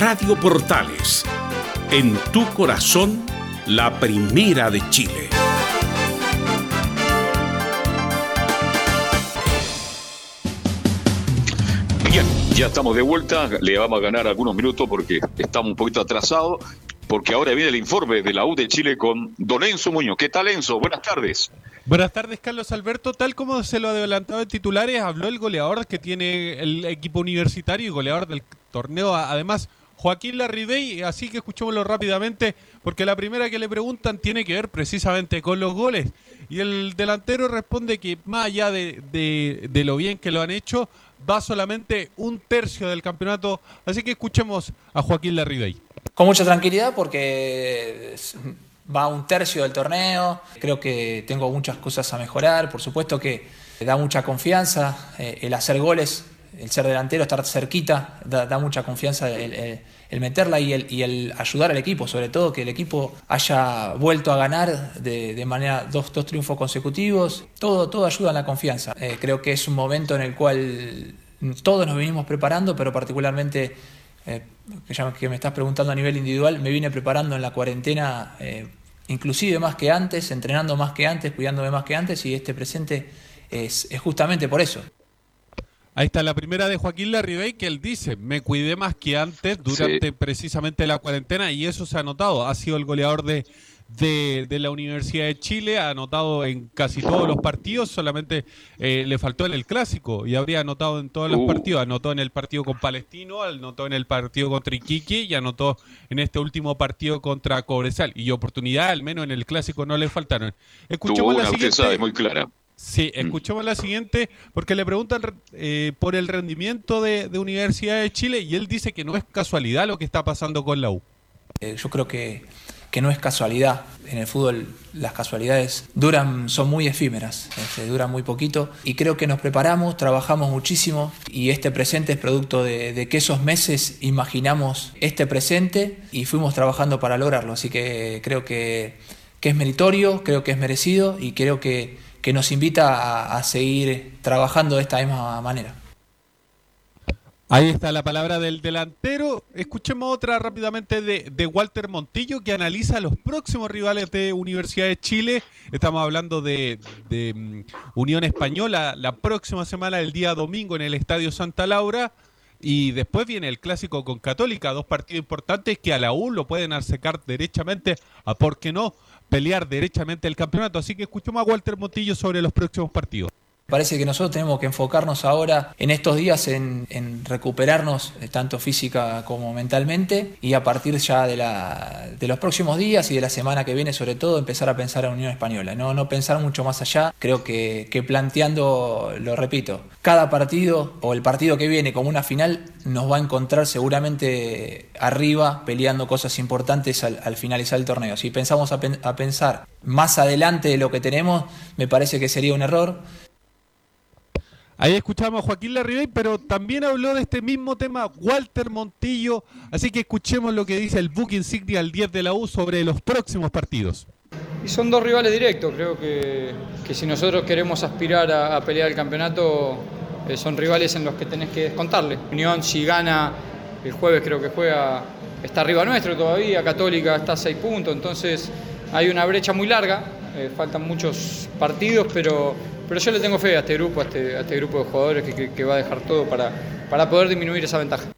Radio Portales, en tu corazón, la primera de Chile. Bien, ya estamos de vuelta, le vamos a ganar algunos minutos porque estamos un poquito atrasados, porque ahora viene el informe de la U de Chile con Don Enzo Muñoz. ¿Qué tal Enzo? Buenas tardes. Buenas tardes, Carlos Alberto. Tal como se lo adelantaba en titulares, habló el goleador que tiene el equipo universitario y goleador del torneo. Además, Joaquín Larribey, así que escuchémoslo rápidamente, porque la primera que le preguntan tiene que ver precisamente con los goles. Y el delantero responde que más allá de, de- lo bien que lo han hecho, va solamente un tercio del campeonato. Así que escuchemos a Joaquín Larribey. Con mucha tranquilidad porque va un tercio del torneo, creo que tengo muchas cosas a mejorar, por supuesto que da mucha confianza eh, el hacer goles, el ser delantero, estar cerquita, da, mucha confianza el, meterla y el, y el ayudar al equipo, sobre todo que el equipo haya vuelto a ganar de, de manera dos, dos triunfos consecutivos, todo, todo ayuda en la confianza. Eh, creo que es un momento en el cual todos nos venimos preparando, pero particularmente eh, que me estás preguntando a nivel individual, me vine preparando en la cuarentena, eh, inclusive más que antes, entrenando más que antes, cuidándome más que antes, y este presente es, es justamente por eso. Ahí está la primera de Joaquín Larribey que él dice, me cuidé más que antes durante precisamente la cuarentena y eso se ha notado. Ha sido el goleador de, de, de la Universidad de Chile, ha anotado en casi todos los partidos, solamente eh, le faltó en el clásico y habría anotado en todos los Uh. partidos. Anotó en el partido con Palestino, anotó en el partido contra Iquique y anotó en este último partido contra Cobresal. Y oportunidad, al menos en el clásico, no le faltaron. Escuchemos la una, usted siguiente. muy clara. Sí, escuchemos la siguiente, porque le preguntan eh, por el rendimiento de, de Universidad de Chile y él dice que no es casualidad lo que está pasando con la U. Eh, yo creo que, que no es casualidad. En el fútbol las casualidades duran, son muy efímeras, este, duran muy poquito. Y creo que nos preparamos, trabajamos muchísimo y este presente es producto de, de que esos meses imaginamos este presente y fuimos trabajando para lograrlo. Así que creo que, que es meritorio, creo que es merecido y creo que, que nos invita a, seguir trabajando de esta misma manera. Ahí está la palabra del delantero. Escuchemos otra rápidamente de, de Walter Montillo que analiza los próximos rivales de Universidad de Chile. Estamos hablando de, de, mm, Unión Española la próxima semana, el día domingo en el Estadio Santa Laura. Y después viene el clásico con Católica, dos partidos importantes que a la U lo pueden acercar derechamente a, ¿por qué no?, pelear derechamente el campeonato. Así que escuchemos a Walter Montillo sobre los próximos partidos. Parece que nosotros tenemos que enfocarnos ahora en estos días en, en recuperarnos eh, tanto física como mentalmente y a partir ya de, la, de los próximos días y de la semana que viene sobre todo empezar a pensar en Unión Española, no, no pensar mucho más allá, creo que, que planteando, lo repito, cada partido o el partido que viene como una final nos va a encontrar seguramente arriba peleando cosas importantes al, al finalizar el torneo. Si pensamos a, pen- a pensar más adelante de lo que tenemos, me parece que sería un error. Ahí escuchamos a Joaquín Larribey, pero también habló de este mismo tema Walter Montillo. Así que escuchemos lo que dice el Book Insignia al 10 de la U sobre los próximos partidos. Y son dos rivales directos, creo que, que si nosotros queremos aspirar a, pelear el campeonato, eh, son rivales en los que tenés que descontarle. Unión si gana el jueves creo que juega, está arriba nuestro todavía, Católica está a seis puntos, entonces hay una brecha muy larga, eh, faltan muchos partidos, pero, pero yo le tengo fe a este grupo, a este, a este grupo de jugadores que, que- que va a dejar todo para, para poder disminuir esa ventaja.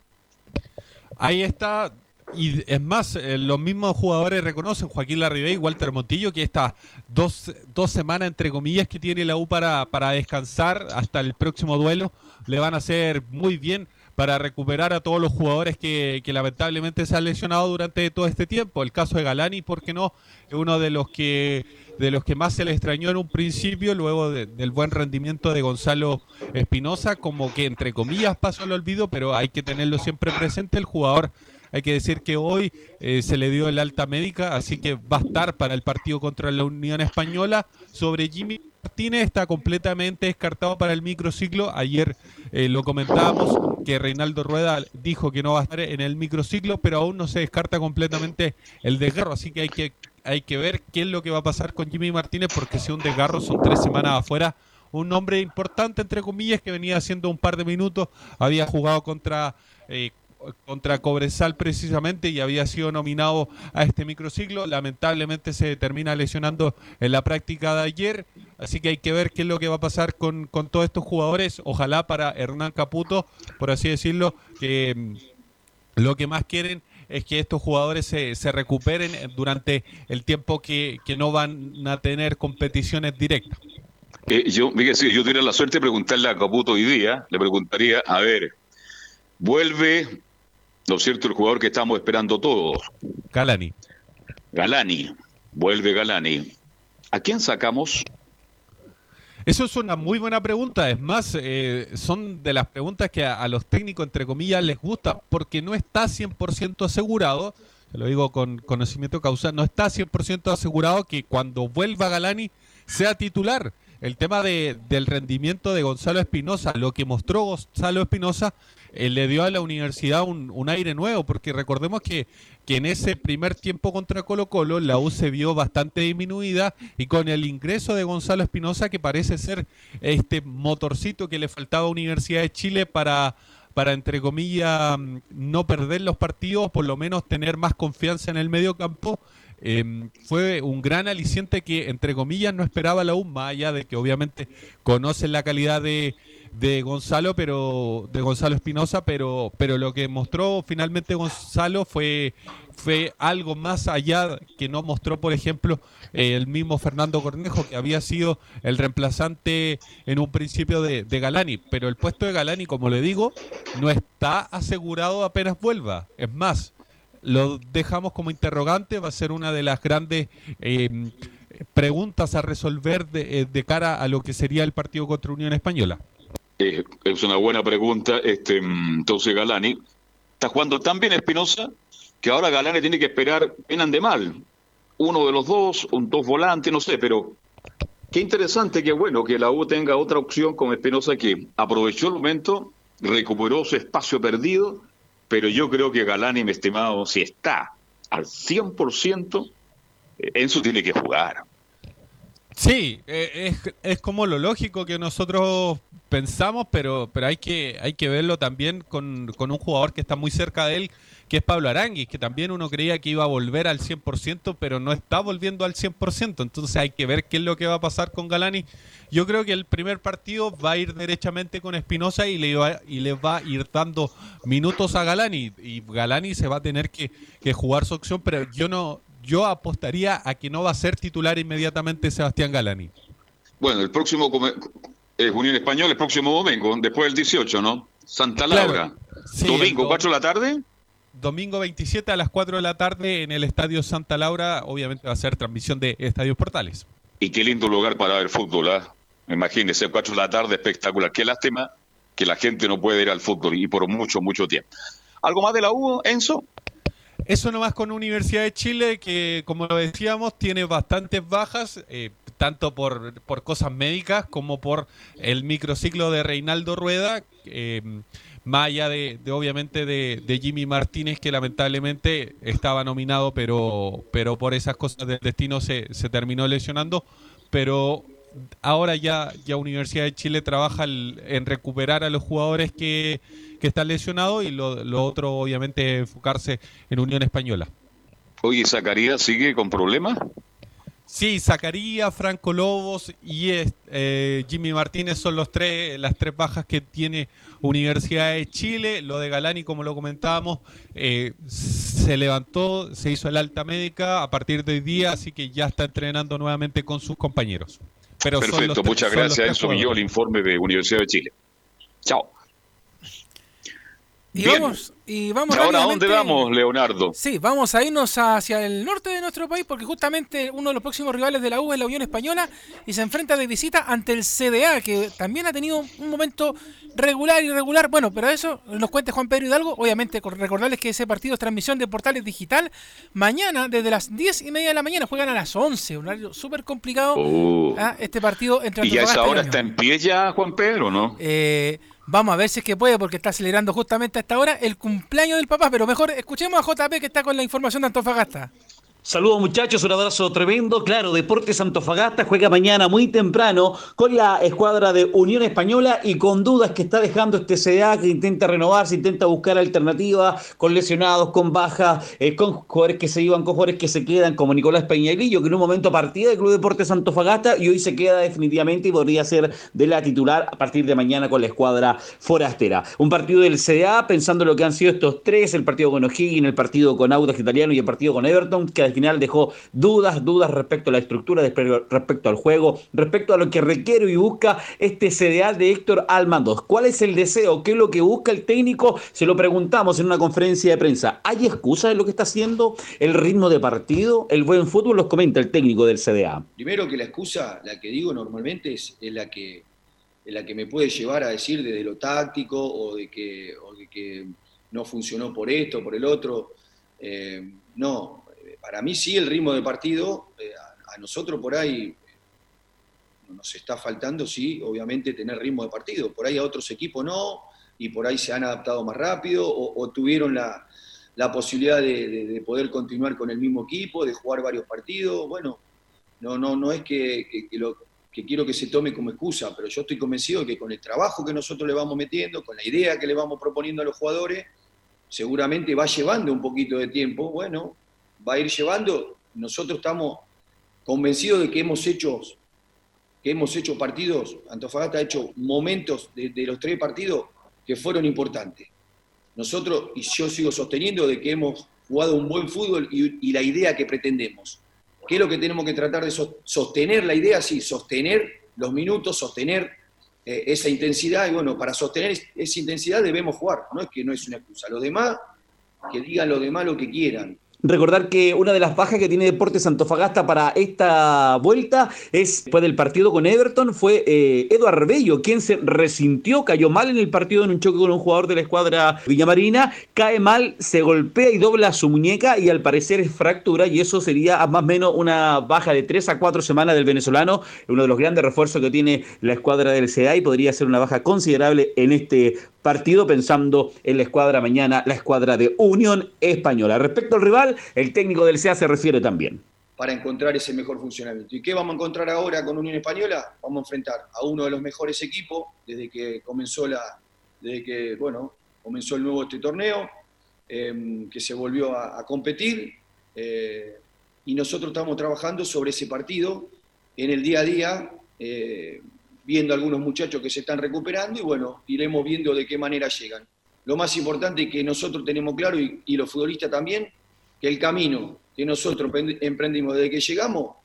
Ahí está. Y es más, eh, los mismos jugadores reconocen, Joaquín Larribey y Walter Montillo, que estas dos, dos semanas, entre comillas, que tiene la U para, para descansar hasta el próximo duelo, le van a hacer muy bien para recuperar a todos los jugadores que, que lamentablemente se han lesionado durante todo este tiempo. El caso de Galani, ¿por qué no? Es uno de los que de los que más se le extrañó en un principio, luego de- del buen rendimiento de Gonzalo Espinosa, como que entre comillas pasó al olvido, pero hay que tenerlo siempre presente. El jugador Hay que decir que hoy eh, se le dio el alta médica, así que va a estar para el partido contra la Unión Española. Sobre Jimmy Martínez está completamente descartado para el microciclo. Ayer eh, lo comentábamos que Reinaldo Rueda dijo que no va a estar en el microciclo, pero aún no se descarta completamente el desgarro, así que hay que hay que ver qué es lo que va a pasar con Jimmy Martínez, porque si un desgarro son tres semanas afuera, un hombre importante, entre comillas, que venía haciendo un par de minutos, había jugado contra... Eh, contra Cobresal precisamente y había sido nominado a este microciclo. Lamentablemente se termina lesionando en la práctica de ayer, así que hay que ver qué es lo que va a pasar con, con todos estos jugadores. Ojalá para Hernán Caputo, por así decirlo, que mm, lo que más quieren es que estos jugadores se, se recuperen durante el tiempo que, que no van a tener competiciones directas. Eh, yo, si yo tuviera la suerte de preguntarle a Caputo hoy día, le preguntaría, a ver, vuelve, ¿no es cierto?, el jugador que estamos esperando todos. Galani. Galani, vuelve Galani. ¿A quién sacamos? Eso es una muy buena pregunta. Es más, eh, son de las preguntas que a, los técnicos, entre comillas, les gusta porque no está 100% asegurado. Se lo digo con conocimiento causal. No está 100% asegurado que cuando vuelva Galani sea titular el tema de, del rendimiento de Gonzalo Espinosa, lo que mostró Gonzalo Espinosa, eh, le dio a la universidad un, un, aire nuevo, porque recordemos que, que en ese primer tiempo contra Colo Colo la U se vio bastante disminuida y con el ingreso de Gonzalo Espinosa, que parece ser este motorcito que le faltaba a Universidad de Chile para para, entre comillas, no perder los partidos, por lo menos tener más confianza en el medio campo, eh, fue un gran aliciente que, entre comillas, no esperaba la U, más allá de que obviamente conocen la calidad de, de Gonzalo, pero de Gonzalo Espinosa, pero, pero lo que mostró finalmente Gonzalo fue, fue algo más allá que no mostró, por ejemplo, el mismo Fernando Cornejo, que había sido el reemplazante en un principio de, de, Galani. Pero el puesto de Galani, como le digo, no está asegurado apenas vuelva. Es más, lo dejamos como interrogante, va a ser una de las grandes eh, preguntas a resolver de, eh, de, cara a lo que sería el partido contra Unión Española. Eh, es una buena pregunta. Este, entonces Galani está jugando tan bien Espinosa que ahora Galani tiene que esperar en de mal. Uno de los dos, un dos volante, no sé, pero qué interesante, qué bueno que la U tenga otra opción con Espinosa que aprovechó el momento, recuperó su espacio perdido pero yo creo que Galani, mi estimado, si está al 100%, Enzo tiene que jugar. Sí, es, es, como lo lógico que nosotros pensamos, pero, pero hay, que, hay que verlo también con, con un jugador que está muy cerca de él, que es Pablo Aranguis, que también uno creía que iba a volver al 100%, pero no está volviendo al 100%. Entonces hay que ver qué es lo que va a pasar con Galani. Yo creo que el primer partido va a ir derechamente con Espinosa y le va, y le va a ir dando minutos a Galani. Y Galani se va a tener que, que jugar su opción, pero yo no yo apostaría a que no va a ser titular inmediatamente Sebastián Galani. Bueno, el próximo es Unión Español el próximo domingo, después del 18, ¿no? Santa Laura. Claro. Sí, domingo, 4 de la tarde. Domingo 27 a las 4 de la tarde en el Estadio Santa Laura. Obviamente va a ser transmisión de Estadios Portales. Y qué lindo lugar para ver fútbol, ¿eh? Imagínese, 4 de la tarde, espectacular. Qué lástima que la gente no puede ir al fútbol y por mucho, mucho tiempo. ¿Algo más de la U, Enzo? Eso nomás con Universidad de Chile, que como lo decíamos, tiene bastantes bajas, eh, tanto por, por, cosas médicas como por el microciclo de Reinaldo Rueda, eh, más allá de, obviamente de, Jimmy Martínez, que lamentablemente estaba nominado, pero, pero por esas cosas del destino se, se terminó lesionando. Pero ahora ya, ya Universidad de Chile trabaja en recuperar a los jugadores que, que están lesionados y lo, lo, otro obviamente enfocarse en Unión Española. Oye, ¿Zacarías sigue con problemas? Sí, Zacarías, Franco Lobos y eh, Jimmy Martínez son los tres, las tres bajas que tiene Universidad de Chile. Lo de Galani, como lo comentábamos, eh, se levantó, se hizo el alta médica a partir de hoy día, así que ya está entrenando nuevamente con sus compañeros. Pero Perfecto, muchas gracias. Eso yo el informe de Universidad de Chile. Chao. Y Bien. vamos, y vamos ¿Y ahora a dónde vamos, Leonardo? Sí, vamos a irnos hacia el norte de nuestro país porque justamente uno de los próximos rivales de la U es la Unión Española y se enfrenta de visita ante el CDA que también ha tenido un momento regular y irregular. Bueno, pero eso nos cuente Juan Pedro Hidalgo. Obviamente recordarles que ese partido es transmisión de Portales Digital. Mañana desde las 10 y media de la mañana juegan a las 11, un horario súper complicado. Oh. ah, Este partido entre ¿Y ya esa hora está en pie ya, Juan Pedro, no? Eh, vamos a ver si es que puede, porque está celebrando justamente a esta hora el cumpleaños del papá. Pero mejor escuchemos a JP que está con la información de Antofagasta. Saludos muchachos, un abrazo tremendo. Claro, Deportes Antofagasta juega mañana muy temprano con la escuadra de Unión Española y con dudas que está dejando este CDA que intenta renovarse, intenta buscar alternativas con lesionados, con bajas, eh, con jugadores que se iban, con jugadores que se quedan, como Nicolás Peñalillo, que en un momento partía del Club Deportes Antofagasta y hoy se queda definitivamente y podría ser de la titular a partir de mañana con la escuadra forastera. Un partido del CDA pensando en lo que han sido estos tres, el partido con O'Higgins, el partido con Audax Italiano y el partido con Everton, que al final dejó dudas, dudas respecto a la estructura, respecto al juego, respecto a lo que requiere y busca este CDA de Héctor Almandos. ¿Cuál es el deseo? ¿Qué es lo que busca el técnico? Se lo preguntamos en una conferencia de prensa. ¿Hay excusa en lo que está haciendo? ¿El ritmo de partido? ¿El buen fútbol? Los comenta el técnico del CDA. Primero que la excusa, la que digo normalmente, es, la que la que me puede llevar a decir desde lo táctico o de que, o de que no funcionó por esto, por el otro. Eh, no, para mí sí el ritmo de partido, eh, a, nosotros por ahí eh, nos está faltando, sí, obviamente tener ritmo de partido. Por ahí a otros equipos no, y por ahí se han adaptado más rápido o, o tuvieron la, la posibilidad de, de- de poder continuar con el mismo equipo, de jugar varios partidos. Bueno, no, no, no es que, que- lo, que quiero que se tome como excusa, pero yo estoy convencido que con el trabajo que nosotros le vamos metiendo, con la idea que le vamos proponiendo a los jugadores, seguramente va llevando un poquito de tiempo. Bueno, va a ir llevando. Nosotros estamos convencidos de que hemos hecho, que hemos hecho partidos, Antofagasta ha hecho momentos de, los tres partidos que fueron importantes. Nosotros, y yo sigo sosteniendo de que hemos jugado un buen fútbol y, la idea que pretendemos. ¿Qué es lo que tenemos que tratar de sos- sostener la idea? Sí, sostener los minutos, sostener eh, esa intensidad. Y bueno, para sostener es- esa intensidad debemos jugar. No es que no es una excusa. Los demás, que digan los demás lo que quieran. Recordar que una de las bajas que tiene Deportes Antofagasta para esta vuelta es, después del partido con Everton, fue eh, Eduard Bello, quien se resintió, cayó mal en el partido en un choque con un jugador de la escuadra Villamarina, cae mal, se golpea y dobla su muñeca y al parecer es fractura y eso sería más o menos una baja de 3 a 4 semanas del venezolano, uno de los grandes refuerzos que tiene la escuadra del CDA y podría ser una baja considerable en este partido pensando en la escuadra mañana, la escuadra de Unión Española. Respecto al rival, el técnico del CEA se refiere también. para encontrar ese mejor funcionamiento. ¿Y qué vamos a encontrar ahora con Unión Española? Vamos a enfrentar a uno de los mejores equipos desde que comenzó la, desde que bueno comenzó el nuevo este torneo, eh, que se volvió a, a competir eh, y nosotros estamos trabajando sobre ese partido en el día a día, eh, viendo algunos muchachos que se están recuperando y bueno iremos viendo de qué manera llegan. Lo más importante es que nosotros tenemos claro y, y los futbolistas también que el camino que nosotros emprend- emprendimos desde que llegamos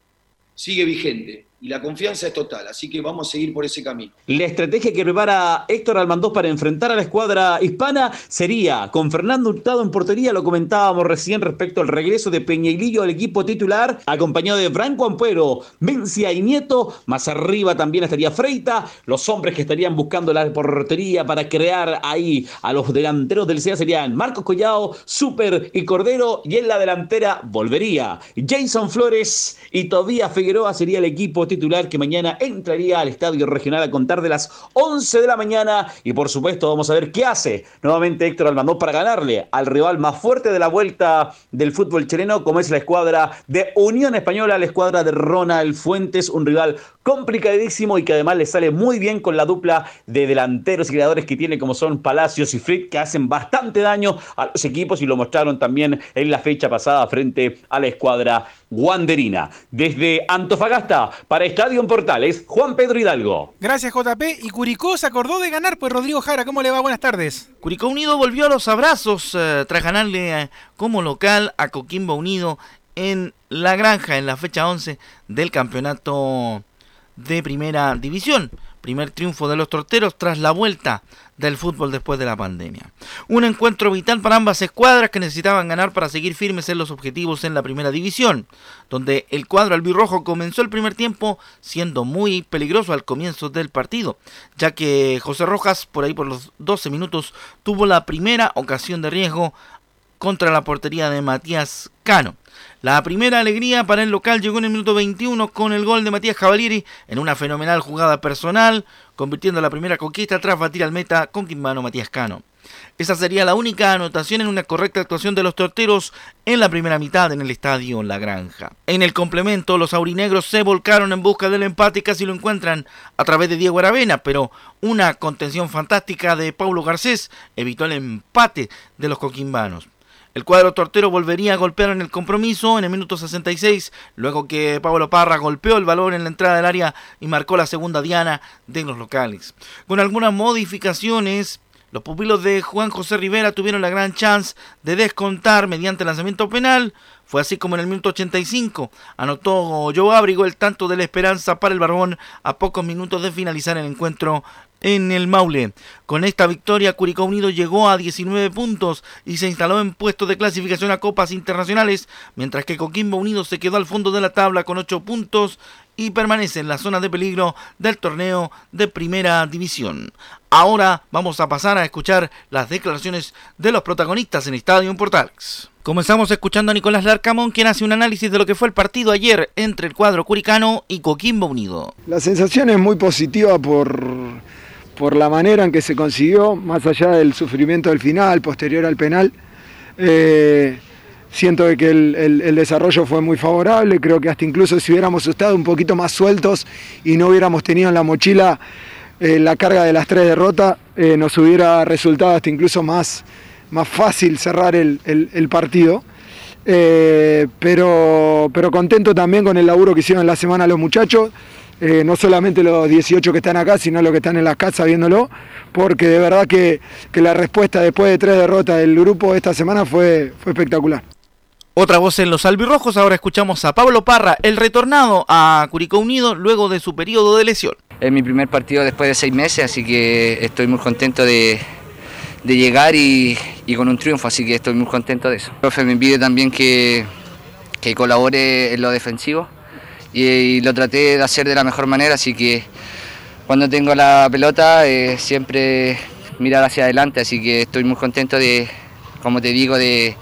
sigue vigente y la confianza es total, así que vamos a seguir por ese camino. La estrategia que prepara Héctor Almandós para enfrentar a la escuadra hispana sería con Fernando Hurtado en portería, lo comentábamos recién respecto al regreso de Peñailillo al equipo titular, acompañado de Franco Ampuero, Mencia y Nieto, más arriba también estaría Freita, los hombres que estarían buscando la portería para crear ahí a los delanteros del CEA serían Marcos Collao, Super y Cordero, y en la delantera volvería Jason Flores y Tobías Figueroa sería el equipo titular que mañana entraría al estadio regional a contar de las 11 de la mañana. Y por supuesto vamos a ver qué hace nuevamente Héctor Almandós para ganarle al rival más fuerte de la vuelta del fútbol chileno como es la escuadra de Unión Española, la escuadra de Ronald Fuentes, un rival complicadísimo y que además le sale muy bien con la dupla de delanteros y creadores que tiene como son Palacios y Fritz que hacen bastante daño a los equipos y lo mostraron también en la fecha pasada frente a la escuadra guanderina. Desde Antofagasta para Estadio en Portales, Juan Pedro Hidalgo. Gracias, JP. Y Curicó se acordó de ganar, pues Rodrigo Jara, ¿cómo le va? Buenas tardes. Curicó Unido volvió a los abrazos eh, tras ganarle eh, como local a Coquimbo Unido en La Granja en la fecha 11 del campeonato de primera división. Primer triunfo de los torteros tras la vuelta del fútbol después de la pandemia. Un encuentro vital para ambas escuadras que necesitaban ganar para seguir firmes en los objetivos en la primera división, donde el cuadro albirrojo comenzó el primer tiempo siendo muy peligroso al comienzo del partido, ya que José Rojas por ahí por los 12 minutos tuvo la primera ocasión de riesgo contra la portería de Matías Cano. La primera alegría para el local llegó en el minuto 21 con el gol de Matías Cavalieri en una fenomenal jugada personal, convirtiendo la primera conquista tras batir al meta con Quimbano Matías Cano. Esa sería la única anotación en una correcta actuación de los torteros en la primera mitad en el estadio La Granja. En el complemento, los aurinegros se volcaron en busca del empate y casi lo encuentran a través de Diego Aravena, pero una contención fantástica de Paulo Garcés evitó el empate de los coquimbanos. El cuadro tortero volvería a golpear en el compromiso en el minuto 66, luego que Pablo Parra golpeó el balón en la entrada del área y marcó la segunda diana de los locales. Con algunas modificaciones, los pupilos de Juan José Rivera tuvieron la gran chance de descontar mediante lanzamiento penal. Fue así como en el minuto 85 anotó Joe Abrigo el tanto de la esperanza para el Barbón a pocos minutos de finalizar el encuentro en el Maule. Con esta victoria, Curicó Unido llegó a 19 puntos y se instaló en puestos de clasificación a copas internacionales, mientras que Coquimbo Unido se quedó al fondo de la tabla con 8 puntos y permanece en la zona de peligro del torneo de primera división. Ahora vamos a pasar a escuchar las declaraciones de los protagonistas en Estadio Portales. Comenzamos escuchando a Nicolás Larcamón, quien hace un análisis de lo que fue el partido ayer entre el cuadro curicano y Coquimbo Unido. La sensación es muy positiva por por la manera en que se consiguió, más allá del sufrimiento del final, posterior al penal. Eh, siento que el, desarrollo fue muy favorable, creo que hasta incluso si hubiéramos estado un poquito más sueltos y no hubiéramos tenido en la mochila eh, la carga de las tres derrotas, eh, nos hubiera resultado hasta incluso más, más fácil cerrar el, partido. pero, pero contento también con el laburo que hicieron la semana los muchachos. Eh, no solamente los 18 que están acá, sino los que están en las casas viéndolo, porque de verdad que, la respuesta después de tres derrotas del grupo esta semana fue, fue espectacular. Otra voz en los albirrojos, ahora escuchamos a Pablo Parra, el retornado a Curicó Unido luego de su periodo de lesión. Es mi primer partido después de seis meses, así que estoy muy contento de, llegar y, con un triunfo, así que estoy muy contento de eso. El profe me pide también que, que colabore en lo defensivo y, lo traté de hacer de la mejor manera, así que cuando tengo la pelota eh, siempre mirar hacia adelante, así que estoy muy contento de, como te digo, de,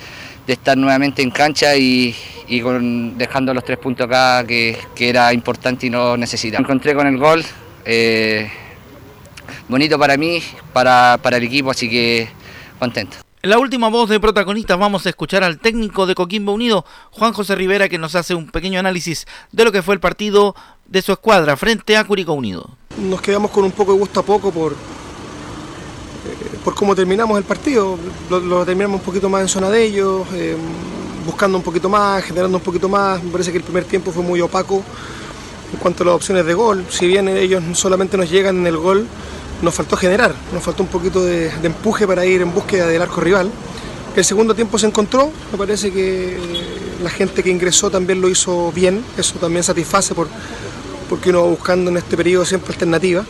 estar nuevamente en cancha y, dejando los tres puntos acá que, era importante y no necesitaba. Me encontré con el gol, eh, bonito para mí, para, para el equipo, así que contento. En la última voz de protagonistas vamos a escuchar al técnico de Coquimbo Unido, Juan José Rivera, que nos hace un pequeño análisis de lo que fue el partido de su escuadra frente a Curicó Unido. Nos quedamos con un poco de gusto a poco por, eh, por cómo terminamos el partido. Lo, terminamos un poquito más en zona de ellos, eh, buscando un poquito más, generando un poquito más. Me parece que el primer tiempo fue muy opaco en cuanto a las opciones de gol. Si bien ellos solamente nos llegan en el gol, nos faltó generar, nos faltó un poquito de, empuje para ir en búsqueda del arco rival. El segundo tiempo se encontró, me parece que la gente que ingresó también lo hizo bien, eso también satisface por, porque uno va buscando en este periodo siempre alternativas.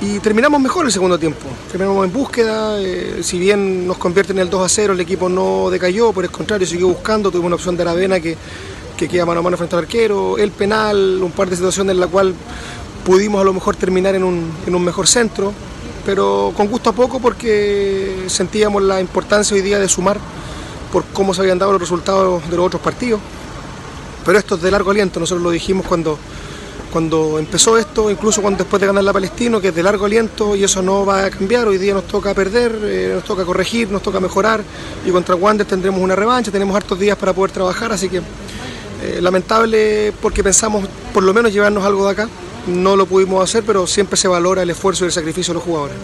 Y terminamos mejor el segundo tiempo, terminamos en búsqueda, eh, si bien nos convierte en el 2 a 0, el equipo no decayó, por el contrario, siguió buscando, tuvimos una opción de Aravena que, que queda mano a mano frente al arquero, el penal, un par de situaciones en la cual pudimos a lo mejor terminar en un, mejor centro, pero con gusto a poco porque sentíamos la importancia hoy día de sumar por cómo se habían dado los resultados de los otros partidos. Pero esto es de largo aliento, nosotros lo dijimos cuando, cuando empezó esto, incluso cuando después de ganar la Palestino, que es de largo aliento y eso no va a cambiar, hoy día nos toca perder, eh, nos toca corregir, nos toca mejorar y contra Wander tendremos una revancha, tenemos hartos días para poder trabajar, así que eh, lamentable porque pensamos por lo menos llevarnos algo de acá, no lo pudimos hacer, pero siempre se valora el esfuerzo y el sacrificio de los jugadores.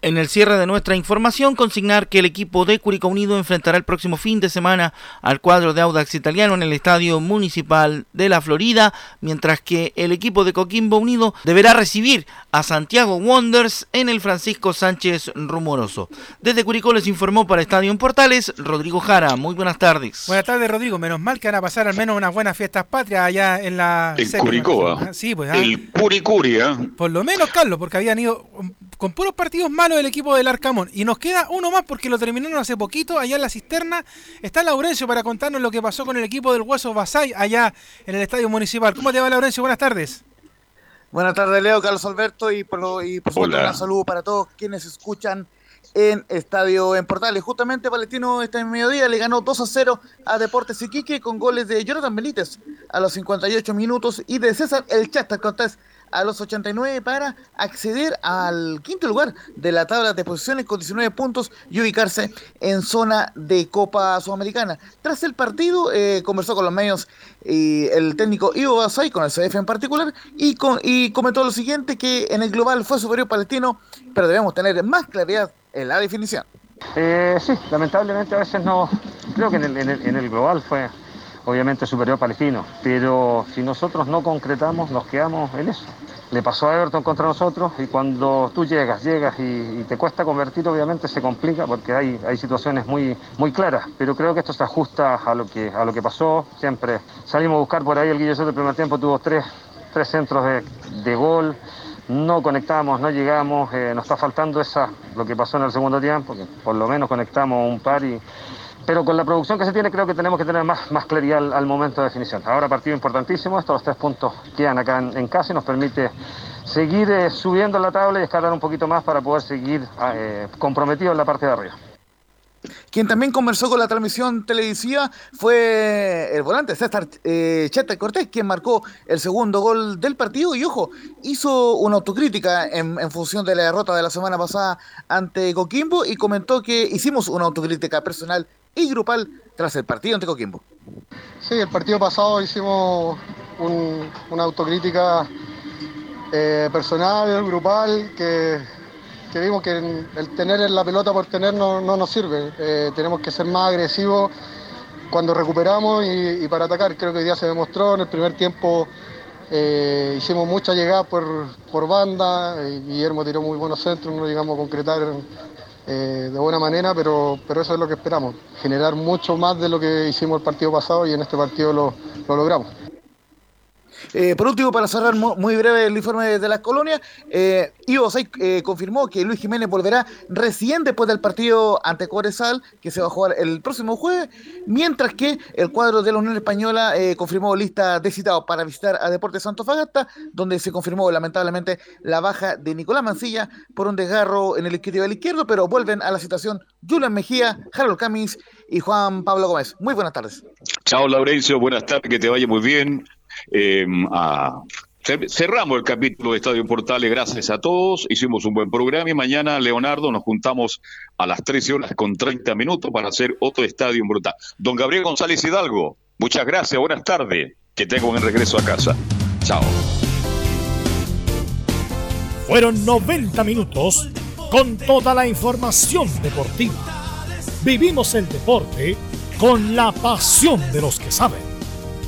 En el cierre de nuestra información, consignar que el equipo de Curicó Unido enfrentará el próximo fin de semana al cuadro de Audax Italiano en el Estadio Municipal de la Florida, mientras que el equipo de Coquimbo Unido deberá recibir a Santiago Wonders en el Francisco Sánchez Rumoroso. Desde Curicó les informó para Estadio en Portales Rodrigo Jara. Muy buenas tardes. Buenas tardes, Rodrigo. Menos mal que van a pasar al menos unas buenas fiestas patrias allá en la... En Curicó, ¿ah? Sí, pues. ¿ah? El Curicuria. Por lo menos, Carlos, porque habían ido con puros partidos del equipo del Arcamón. Y nos queda uno más porque lo terminaron hace poquito allá en la cisterna. Está Laurencio para contarnos lo que pasó con el equipo del Hueso Basay allá en el Estadio Municipal. ¿Cómo te va, Laurencio? Buenas tardes. Buenas tardes, Leo, Carlos Alberto, y por, lo, y por supuesto un saludo para todos quienes escuchan en Estadio en Portales. Justamente Palestino este mediodía le ganó 2 a 0 a Deportes Iquique con goles de Jonathan Benítez a los 58 minutos y de César El Chasta Cortés a los 89 para acceder al quinto lugar de la tabla de posiciones con 19 puntos y ubicarse en zona de Copa Sudamericana. Tras el partido eh, conversó con los medios y el técnico Ivo Basay, con el CF en particular, y, con, y comentó lo siguiente, que en el global fue superior palestino, pero debemos tener más claridad en la definición. Eh, sí, lamentablemente a veces no, creo que en el global fue obviamente superior palestino, pero si nosotros no concretamos, nos quedamos en eso. Le pasó a Everton contra nosotros y cuando tú llegas, llegas y, te cuesta convertir, obviamente se complica porque hay, hay situaciones muy, muy claras, pero creo que esto se ajusta a lo que, a lo que pasó. Siempre salimos a buscar por ahí, el Guillermo del primer tiempo tuvo tres, tres centros de, de gol, no conectamos, no llegamos, eh, nos está faltando esa, lo que pasó en el segundo tiempo, que por lo menos conectamos un par y pero con la producción que se tiene creo que tenemos que tener más, más claridad al, momento de definición. Ahora partido importantísimo, estos tres puntos quedan acá en, casa y nos permite seguir eh, subiendo la tabla y escalar un poquito más para poder seguir eh, comprometidos en la parte de arriba. Quien también conversó con la transmisión televisiva fue el volante César eh, Chete Cortés, quien marcó el segundo gol del partido y, ojo, hizo una autocrítica en, función de la derrota de la semana pasada ante Coquimbo y comentó que hicimos una autocrítica personal y grupal tras el partido ante Coquimbo. Sí, el partido pasado hicimos una autocrítica eh, personal, grupal, que, vimos que el tener la pelota por tener no, nos sirve. Eh, tenemos que ser más agresivos cuando recuperamos y, para atacar. Creo que hoy día se demostró en el primer tiempo. Eh, hicimos mucha llegada por, por banda, Guillermo tiró muy buenos centros, no llegamos a concretar eh, de buena manera, pero, pero eso es lo que esperamos, generar mucho más de lo que hicimos el partido pasado y en este partido lo, lo logramos. Eh, por último, para cerrar muy breve el informe de las colonias, eh, Ivo eh, confirmó que Luis Jiménez volverá recién después del partido ante Cobresal, que se va a jugar el próximo jueves, mientras que el cuadro de la Unión Española eh, confirmó lista de citados para visitar a Deportes Santo Fagasta, donde se confirmó lamentablemente la baja de Nicolás Mancilla por un desgarro en el izquierdo del izquierdo, pero vuelven a la situación Julián Mejía, Harold Camis y Juan Pablo Gómez. Muy buenas tardes. Chao, Laurencio, buenas tardes, que te vaya muy bien. Em, cerramos el capítulo de Estadio Portales, gracias a todos, hicimos un buen programa y mañana, Leonardo, nos juntamos a las 13 horas con 30 minutos para hacer otro Estadio Brutal. Don Gabriel González Hidalgo, muchas gracias, buenas tardes, que tengo un regreso a casa. Chao. Fueron 90 minutos con toda la información deportiva. Vivimos el deporte con la pasión de los que saben.